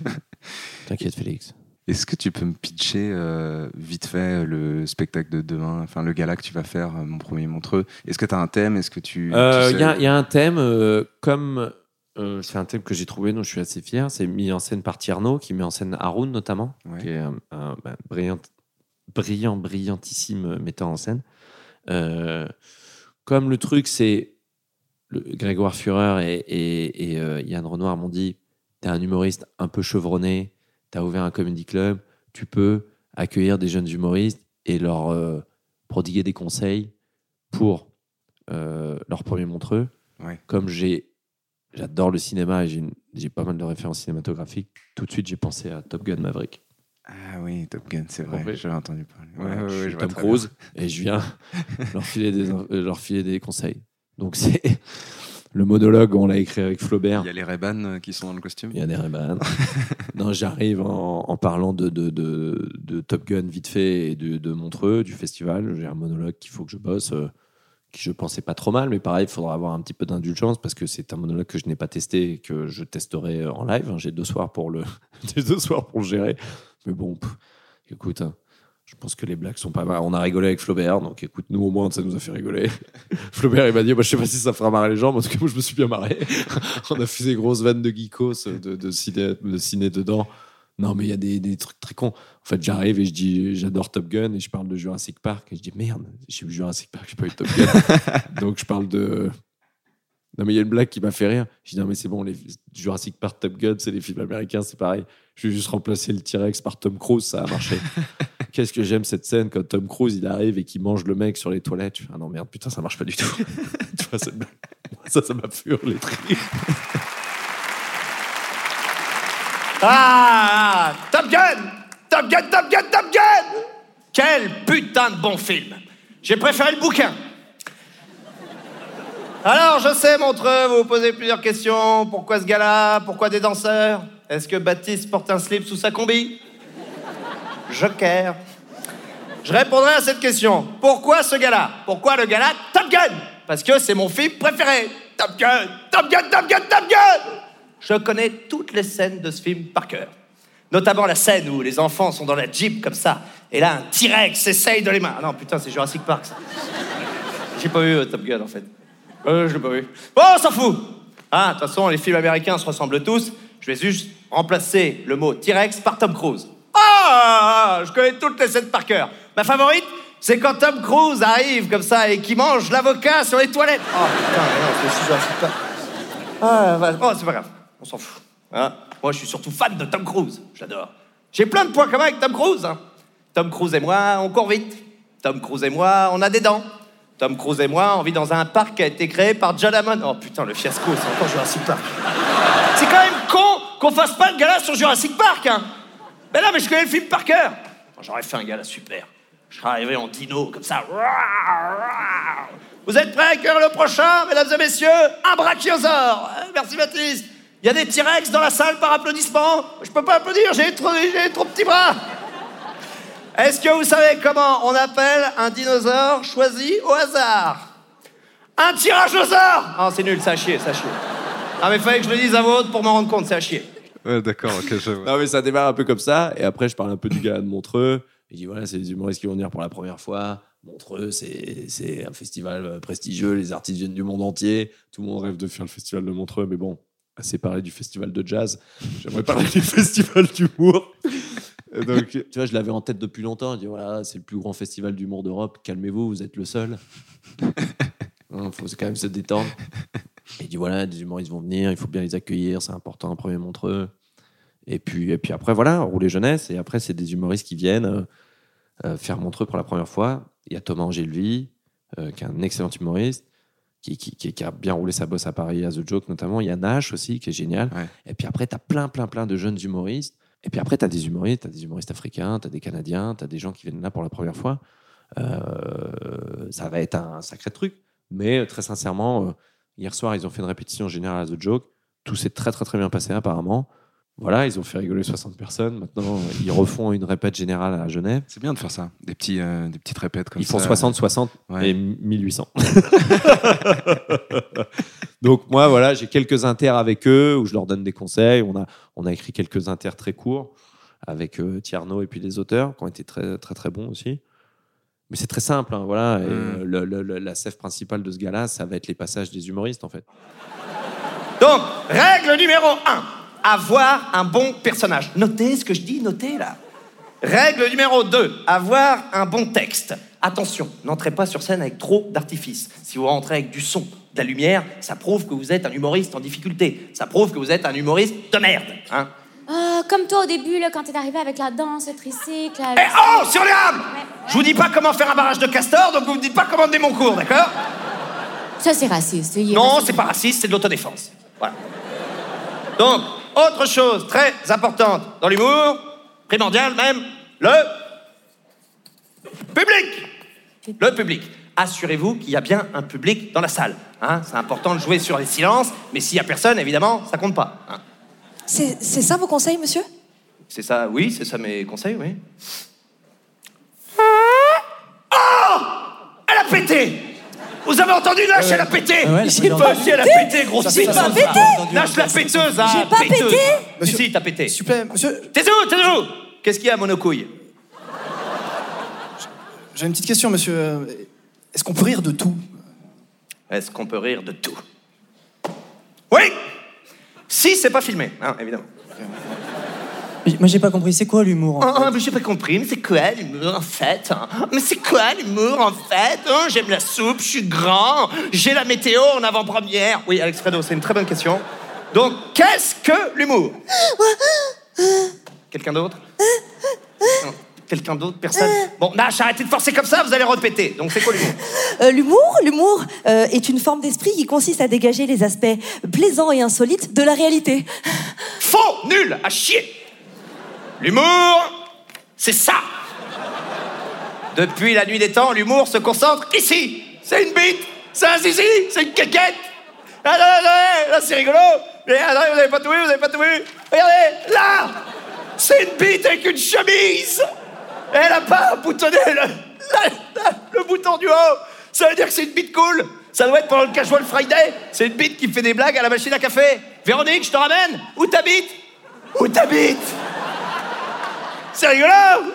T'inquiète, Félix. Est-ce que tu peux me pitcher euh, vite fait le spectacle de demain, enfin le gala que tu vas faire, euh, mon premier Montreux? Est-ce que tu as un thème? Est-ce que tu. Euh, Il sais- y, a- il y a un thème, euh, comme c'est un thème que j'ai trouvé, dont je suis assez fier. C'est mis en scène par Tierno, qui met en scène Haroun notamment, Ouais. qui est un, un, ben, brillant, brillant, brillantissime metteur en scène. Comme le truc, c'est Grégoire Führer et, et, et, Yann Renoir m'ont dit T'es un humoriste un peu chevronné, t'as ouvert un comedy club, tu peux accueillir des jeunes humoristes et leur euh, prodiguer des conseils pour euh, leur premier Montreux. Ouais. Comme j'ai, j'adore le cinéma et j'ai, pas mal de références cinématographiques, tout de suite j'ai pensé à Top Gun Maverick. Ah oui, Top Gun, c'est vrai. J'avais entendu parler. Ouais, ouais, je suis je Tom Cruise et je viens leur filer des, leur filer des conseils. Donc c'est le monologue, on l'a écrit avec. Flaubert. Il y a les Ray-Ban euh, qui sont dans le costume. Il y a des Ray-Ban. non, j'arrive en, en parlant de, de, de, de Top Gun vite fait et de, Montreux, du festival. J'ai un monologue qu'il faut que je bosse, euh, qui je pensais pas trop mal, mais pareil, il faudra avoir un petit peu d'indulgence parce que c'est un monologue que je n'ai pas testé et que je testerai en live. hein. J'ai deux soirs pour le, deux soirs pour le gérer. Mais bon, pff, écoute, hein, je pense que les blagues sont pas mal. On a rigolé avec Flaubert, donc écoute, nous au moins, ça nous a fait rigoler. Flaubert, il m'a dit, moi, je sais pas si ça fera marrer les gens, mais en tout cas, moi, je me suis bien marré. On a fait des grosses vannes de geekos, de, de, ciné, de ciné dedans. Non, mais il y a des, des trucs très cons. En fait, j'arrive et je dis, j'adore Top Gun, et je parle de Jurassic Park, et je dis, merde, j'ai vu Jurassic Park, j'ai pas vu Top Gun. donc, je parle de. Non, mais il y a une blague qui m'a fait rire. Je dis, non, mais c'est bon, les Jurassic Park, Top Gun, c'est les films américains, c'est pareil. Je vais juste remplacer le T-Rex par Tom Cruise, ça a marché. Qu'est-ce que j'aime cette scène quand Tom Cruise il arrive et qu'il mange le mec sur les toilettes? Fais, ah non, merde, putain, ça marche pas du tout. tu vois, cette blague. Ça, ça m'a fait hurler. Ah Top Gun Top Gun, Top Gun, Top Gun Quel putain de bon film J'ai préféré le bouquin. Alors, je sais, Montreux, vous vous posez plusieurs questions. Pourquoi ce gars-là? Pourquoi des danseurs? Est-ce que Baptiste porte un slip sous sa combi? Joker. Je répondrai à cette question. Pourquoi ce gars-là? Pourquoi le gars-là Top Gun? Parce que c'est mon film préféré. Top Gun, Top Gun, Top Gun, Top Gun Je connais toutes les scènes de ce film par cœur. Notamment la scène où les enfants sont dans la Jeep comme ça. Et là, un T-Rex essaye de les mains. Ah non, putain, c'est Jurassic Park, ça. J'ai pas vu euh, Top Gun, en fait. Euh, je l'ai pas vu. Bon, on s'en fout Ah, de toute façon, les films américains se ressemblent tous. Je vais juste remplacer le mot T-Rex par Tom Cruise. Ah Je connais toutes les scènes par cœur. Ma favorite, c'est quand Tom Cruise arrive comme ça et qui mange l'avocat sur les toilettes. Oh putain, non, c'est aussi Jurassic Park. Ah, bah, oh, c'est pas grave, on s'en fout. hein. Moi, je suis surtout fan de Tom Cruise, j'adore. J'ai plein de points communs avec Tom Cruise. hein. Tom Cruise et moi, on court vite. Tom Cruise et moi, on a des dents. Tom Cruise et moi, on vit dans un parc qui a été créé par John Hammond. Oh putain, le fiasco, c'est encore Jurassic Park. C'est quand même qu'on fasse pas le gala sur Jurassic Park, hein. Mais non, mais je connais le film par cœur. J'aurais fait un gala super. Je serais arrivé en dino, comme ça. Vous êtes prêts à accueillir le prochain, mesdames et messieurs? Un brachiosaure Euh, Merci Baptiste. Il y a des T-Rex dans la salle par applaudissement? Je peux pas applaudir, j'ai trop, trop petits bras. Est-ce que vous savez comment on appelle un dinosaure choisi au hasard? Un tirage au sort Oh, c'est nul, ça a chier, ça a chier. Ah, mais fallait que je le dise à votre pour m'en rendre compte, ça a chier. Ouais, d'accord, ok, je vois. Non, mais ça démarre un peu comme ça. Et après, je parle un peu du gars de Montreux. Je dis voilà, c'est les humoristes qui vont venir pour la première fois. Montreux, c'est un festival euh, prestigieux. Les artistes viennent du monde entier. Tout le monde rêve de faire le festival de Montreux. Mais bon, assez parlé du festival de jazz. J'aimerais parler du festival d'humour. Donc, tu vois, je l'avais en tête depuis longtemps. Je dis voilà, c'est le plus grand festival d'humour d'Europe. Calmez-vous, vous êtes le seul. Il faut quand même se détendre. Il dit voilà, des humoristes vont venir, il faut bien les accueillir, c'est important, un premier Montreux. Et puis, et puis après, voilà, rouler jeunesse. Et après, c'est des humoristes qui viennent euh, euh, faire Montreux pour la première fois. Il y a Thomas Angelvi, euh, qui est un excellent humoriste, qui, qui, qui- qui a bien roulé sa bosse à Paris, à The Joke notamment. Il y a Nash aussi, qui est génial. Ouais. Et puis après, tu as plein, plein, plein de jeunes humoristes. Et puis après, tu as des humoristes, tu as des humoristes africains, tu as des Canadiens, tu as des gens qui viennent là pour la première fois. Euh, ça va être un sacré truc. Mais très sincèrement, hier soir, ils ont fait une répétition générale à The Joke. Tout s'est très, très, très bien passé apparemment. Voilà, ils ont fait rigoler 60 personnes. Maintenant, ils refont une répète générale à Genève. C'est bien de faire ça, des, petits, euh, des petites répètes comme Ils ça. font 60, 60 Ouais. et 1800. Donc moi, voilà, j'ai quelques inters avec eux où je leur donne des conseils. On a, on a écrit quelques inters très courts avec euh, Tierno et puis les auteurs qui ont été très, très, très bons aussi. Mais c'est très simple, hein, voilà. Et, Mm. euh, le- le- le- la sève principale de ce gars-là, ça va être les passages des humoristes, en fait. Donc, règle numéro 1, avoir un bon personnage. Notez ce que je dis, notez là. Règle numéro 2, avoir un bon texte. Attention, n'entrez pas sur scène avec trop d'artifice. Si vous rentrez avec du son, de la lumière, ça prouve que vous êtes un humoriste en difficulté. Ça prouve que vous êtes un humoriste de merde. Hein Ah, comme toi au début, là, quand t'es arrivé avec la danse, le tricycle. Eh oh, sur les rames Je vous dis pas comment faire un barrage de castor, donc vous me dites pas comment donner mon cours, d'accord Ça, c'est raciste. Non, c'est pas raciste, c'est de l'autodéfense. Voilà. Donc, autre chose très importante dans l'humour, primordial même, le public. Le public. Assurez-vous qu'il y a bien un public dans la salle. hein. c'est important de jouer sur les silences, mais s'il y a personne, évidemment, ça compte pas. hein. C'est ça vos conseils, monsieur? C'est ça, oui, c'est ça mes conseils, oui. Oh Elle a pété! Vous avez entendu Nash, elle a pété? J'ai pas si elle a pété, gros J'ai pas pété! Nash la péteuse, hein J'ai pas pété! Si, si, t'as pété. S'il vous plaît, monsieur, Taisez-vous, taisez-vous. Qu'est-ce qu'il y a, monocouille j'ai une petite question, monsieur. Est-ce qu'on peut rire de tout? Est-ce qu'on peut rire de tout? Oui Si, c'est pas filmé, hein, évidemment. Moi, j'ai pas compris. C'est quoi l'humour en Ah, fait ah, mais j'ai pas compris, mais c'est quoi l'humour en fait hein? Mais c'est quoi l'humour en fait hein? J'aime la soupe, je suis grand, j'ai la météo en avant-première. Oui, Alex Fredo, c'est une très bonne question. Donc, qu'est-ce que l'humour? Quelqu'un d'autre? Non. Quelqu'un d'autre Personne Bon, Nash, arrêtez de forcer comme ça, vous allez répéter. Donc, c'est quoi l'humour Euh, L'humour, l'humour euh, est une forme d'esprit qui consiste à dégager les aspects plaisants et insolites de la réalité. Faux, nul, à chier. L'humour, c'est ça. Depuis la nuit des temps, l'humour se concentre ici. C'est une bite, c'est un zizi, c'est une caquette. Ah, là, là, là, là, c'est rigolo. Mais attendez, vous avez pas tout vu, vous avez pas tout vu. Regardez, là, c'est une bite avec une chemise. Elle a pas boutonné le, le bouton du haut. Ça veut dire que c'est une bite cool. Ça doit être pendant le Casual Friday. C'est une bite qui fait des blagues à la machine à café. Véronique, je te ramène. Où t'habites? Où t'habites? C'est rigolo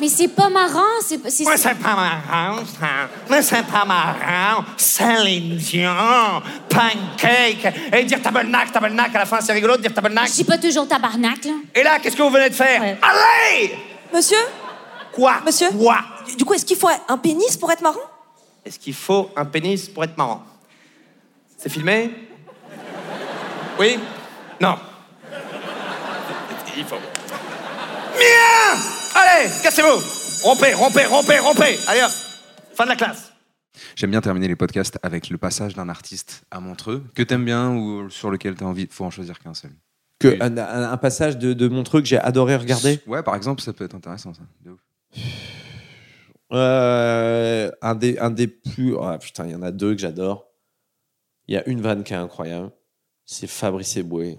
Mais c'est pas marrant. C'est c'est- Moi, c'est pas marrant, ça. Mais c'est pas marrant. Céline Dion, pancake. Et dire tabernacle, tabernacle, à la fin, c'est rigolo de dire tabernacle. Je dis pas toujours tabarnak, là. Et là, qu'est-ce que vous venez de faire? Ouais. Allez Monsieur Quoi Monsieur Quoi du coup, est-ce qu'il faut un pénis pour être marrant Est-ce qu'il faut un pénis pour être marrant C'est filmé Oui Non. Il faut. Mien Allez, cassez-vous Rompez, rompez, rompez, rompez Allez hop Fin de la classe J'aime bien terminer les podcasts avec le passage d'un artiste à Montreux que t'aimes bien ou sur lequel t'as envie. Faut en choisir qu'un seul. Que un, un- un passage de, de Montreux que j'ai adoré regarder. Ouais, par exemple, ça peut être intéressant ça. De ouf. Euh, un, des, un des plus. ah, putain, il y en a deux que j'adore. Il y a une vanne qui est incroyable. C'est Fabrice Eboué.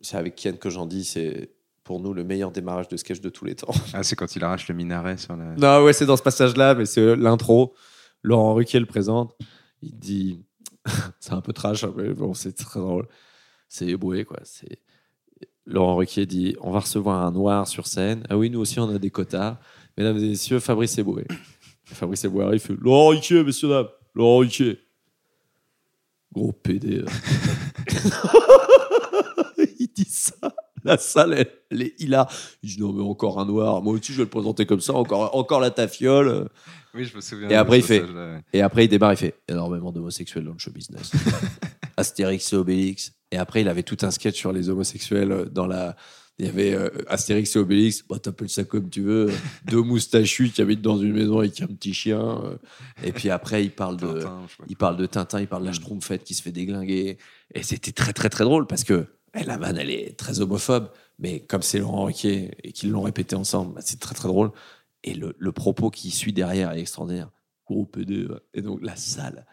C'est avec Kian que j'en dis. C'est pour nous le meilleur démarrage de sketch de tous les temps. Ah, c'est quand il arrache le minaret sur la. Non, ouais, c'est dans ce passage-là, mais c'est euh, l'intro. Laurent Ruquier le présente. Il dit. c'est un peu trash, hein, mais bon, c'est très drôle. C'est éboué, quoi. C'est. Laurent Ruquier dit On va recevoir un noir sur scène. Ah oui, nous aussi, on a des quotas. Mesdames et messieurs, Fabrice Eboué. Fabrice Eboué arrive, il fait Laurent Ruquier, messieurs, dames. Laurent Ruquier. Gros PD. là. il dit ça. La salle, elle, elle est hilar. Il dit Non, mais encore un noir. Moi aussi, je vais le présenter comme ça. Encore, encore la tafiole. Oui, je me souviens. Et après, il fait. ouais. Et après, il démarre, il fait énormément d'homosexuels dans le show business. Astérix et Obélix. Et après, il avait tout un sketch sur les homosexuels euh, dans la. Il y avait euh, Astérix et Obélix, bah, t'appelles ça comme tu veux, deux moustachus qui habitent dans une maison avec un petit chien. euh. Et puis après, il parle de, Tintin, il parle de Tintin, il parle de la Schtroumpfette qui se fait déglinguer. Et c'était très, très, très drôle parce que eh, la vanne, elle est très homophobe. Mais comme c'est Laurent Ruquier et qu'ils l'ont répété ensemble, bah, c'est très, très drôle. Et le, le propos qui suit derrière est extraordinaire. PD. ouais. Et donc, la salle.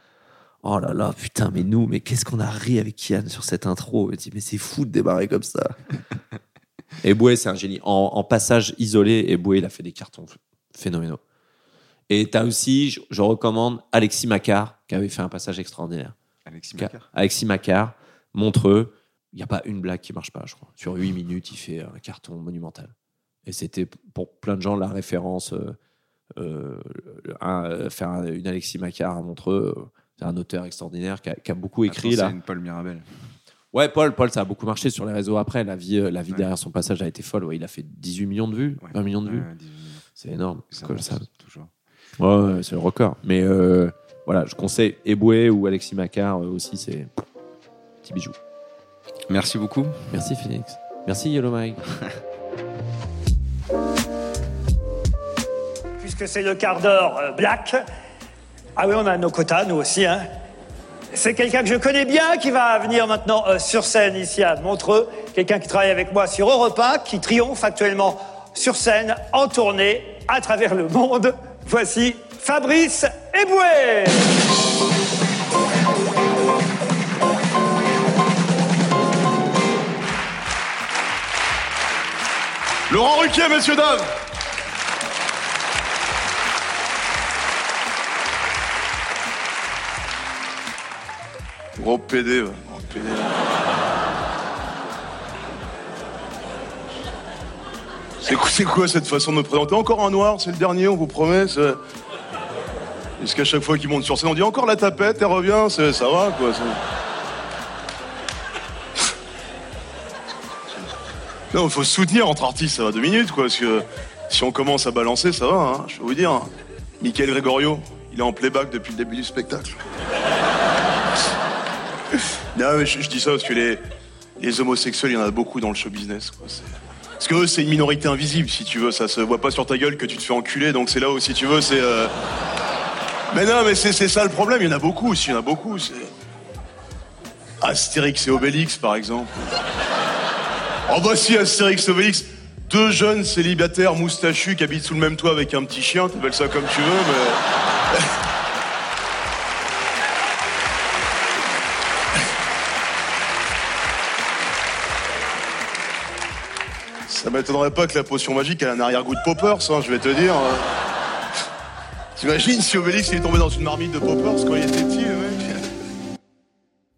Oh là là, putain, mais nous, mais qu'est-ce qu'on a ri avec Kian sur cette intro dis, Mais c'est fou de démarrer comme ça. et Boué, c'est un génie. En, en passage isolé, et Boué, il a fait des cartons ph- phénoménaux. Et t'as aussi, je, je recommande Alexis Macquart, qui avait fait un passage extraordinaire. Alexis Macquart. Alexis Macquart, Montreux, il n'y a pas une blague qui marche pas, je crois. Sur 8 minutes, il fait un carton monumental. Et c'était pour plein de gens la référence. euh, euh, un- euh, faire un- une Alexis Macquart à Montreux, euh, c'est un auteur extraordinaire qui a, qui a beaucoup écrit Attends, là. C'est une Paul Mirabel. Ouais, Paul, Paul, ça a beaucoup marché sur les réseaux après. La vie, euh, la vie Ouais. derrière son passage a été folle. Ouais, il a fait 18 millions de vues, Ouais. 20 millions de vues. Ouais, 18 millions. C'est énorme. Avance ça. toujours. Ouais, ouais, c'est le record. Mais euh, voilà, je conseille Eboué ou Alexis Macquart euh, aussi, c'est petit bijou. Merci beaucoup. Merci Phoenix. Merci Yellow Mike. Puisque c'est le quart d'heure euh, black. Ah oui, on a nos quotas, nous aussi. Hein. C'est quelqu'un que je connais bien qui va venir maintenant euh, sur scène ici à Montreux. Quelqu'un qui travaille avec moi sur Europe 1, qui triomphe actuellement sur scène, en tournée, à travers le monde. Voici Fabrice Eboué. Laurent Ruquier, messieurs, dames Gros PD. Gros PD. C'est quoi, cette façon de me présenter Encore un noir, c'est le dernier, on vous promet. Est-ce qu'à chaque fois qu'il monte sur scène, on dit encore la tapette, elle revient, ça va quoi. Non, faut se soutenir entre artistes, ça va deux minutes, quoi, parce que si on commence à balancer, ça va, hein, je peux vous dire. Michael Gregorio, il est en playback depuis le début du spectacle. non, mais je, dis ça parce que les, les homosexuels, il y en a beaucoup dans le show business, quoi. Parce que eux, c'est une minorité invisible, si tu veux, ça se voit pas sur ta gueule que tu te fais enculer, donc c'est là où, si tu veux, c'est... euh, Mais non, mais c'est ça le problème, il y en a beaucoup il y en a beaucoup. Astérix et Obélix, par exemple. Oh bah si, Astérix et Obélix, deux jeunes célibataires moustachus qui habitent sous le même toit avec un petit chien, t'appelles ça comme tu veux, mais... Ça m'étonnerait pas que la potion magique ait un arrière-goût de poppers, hein, je vais te dire. euh. T'imagines si Obélix il est tombé dans une marmite de poppers quand il était petit,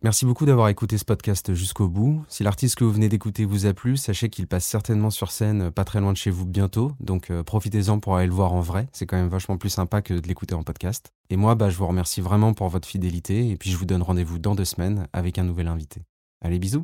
Merci beaucoup d'avoir écouté ce podcast jusqu'au bout. Si l'artiste que vous venez d'écouter vous a plu, sachez qu'il passe certainement sur scène euh, pas très loin de chez vous bientôt, donc euh, profitez-en pour aller le voir en vrai, c'est quand même vachement plus sympa que de l'écouter en podcast. Et moi, bah, je vous remercie vraiment pour votre fidélité, et puis je vous donne rendez-vous dans deux semaines avec un nouvel invité. Allez, bisous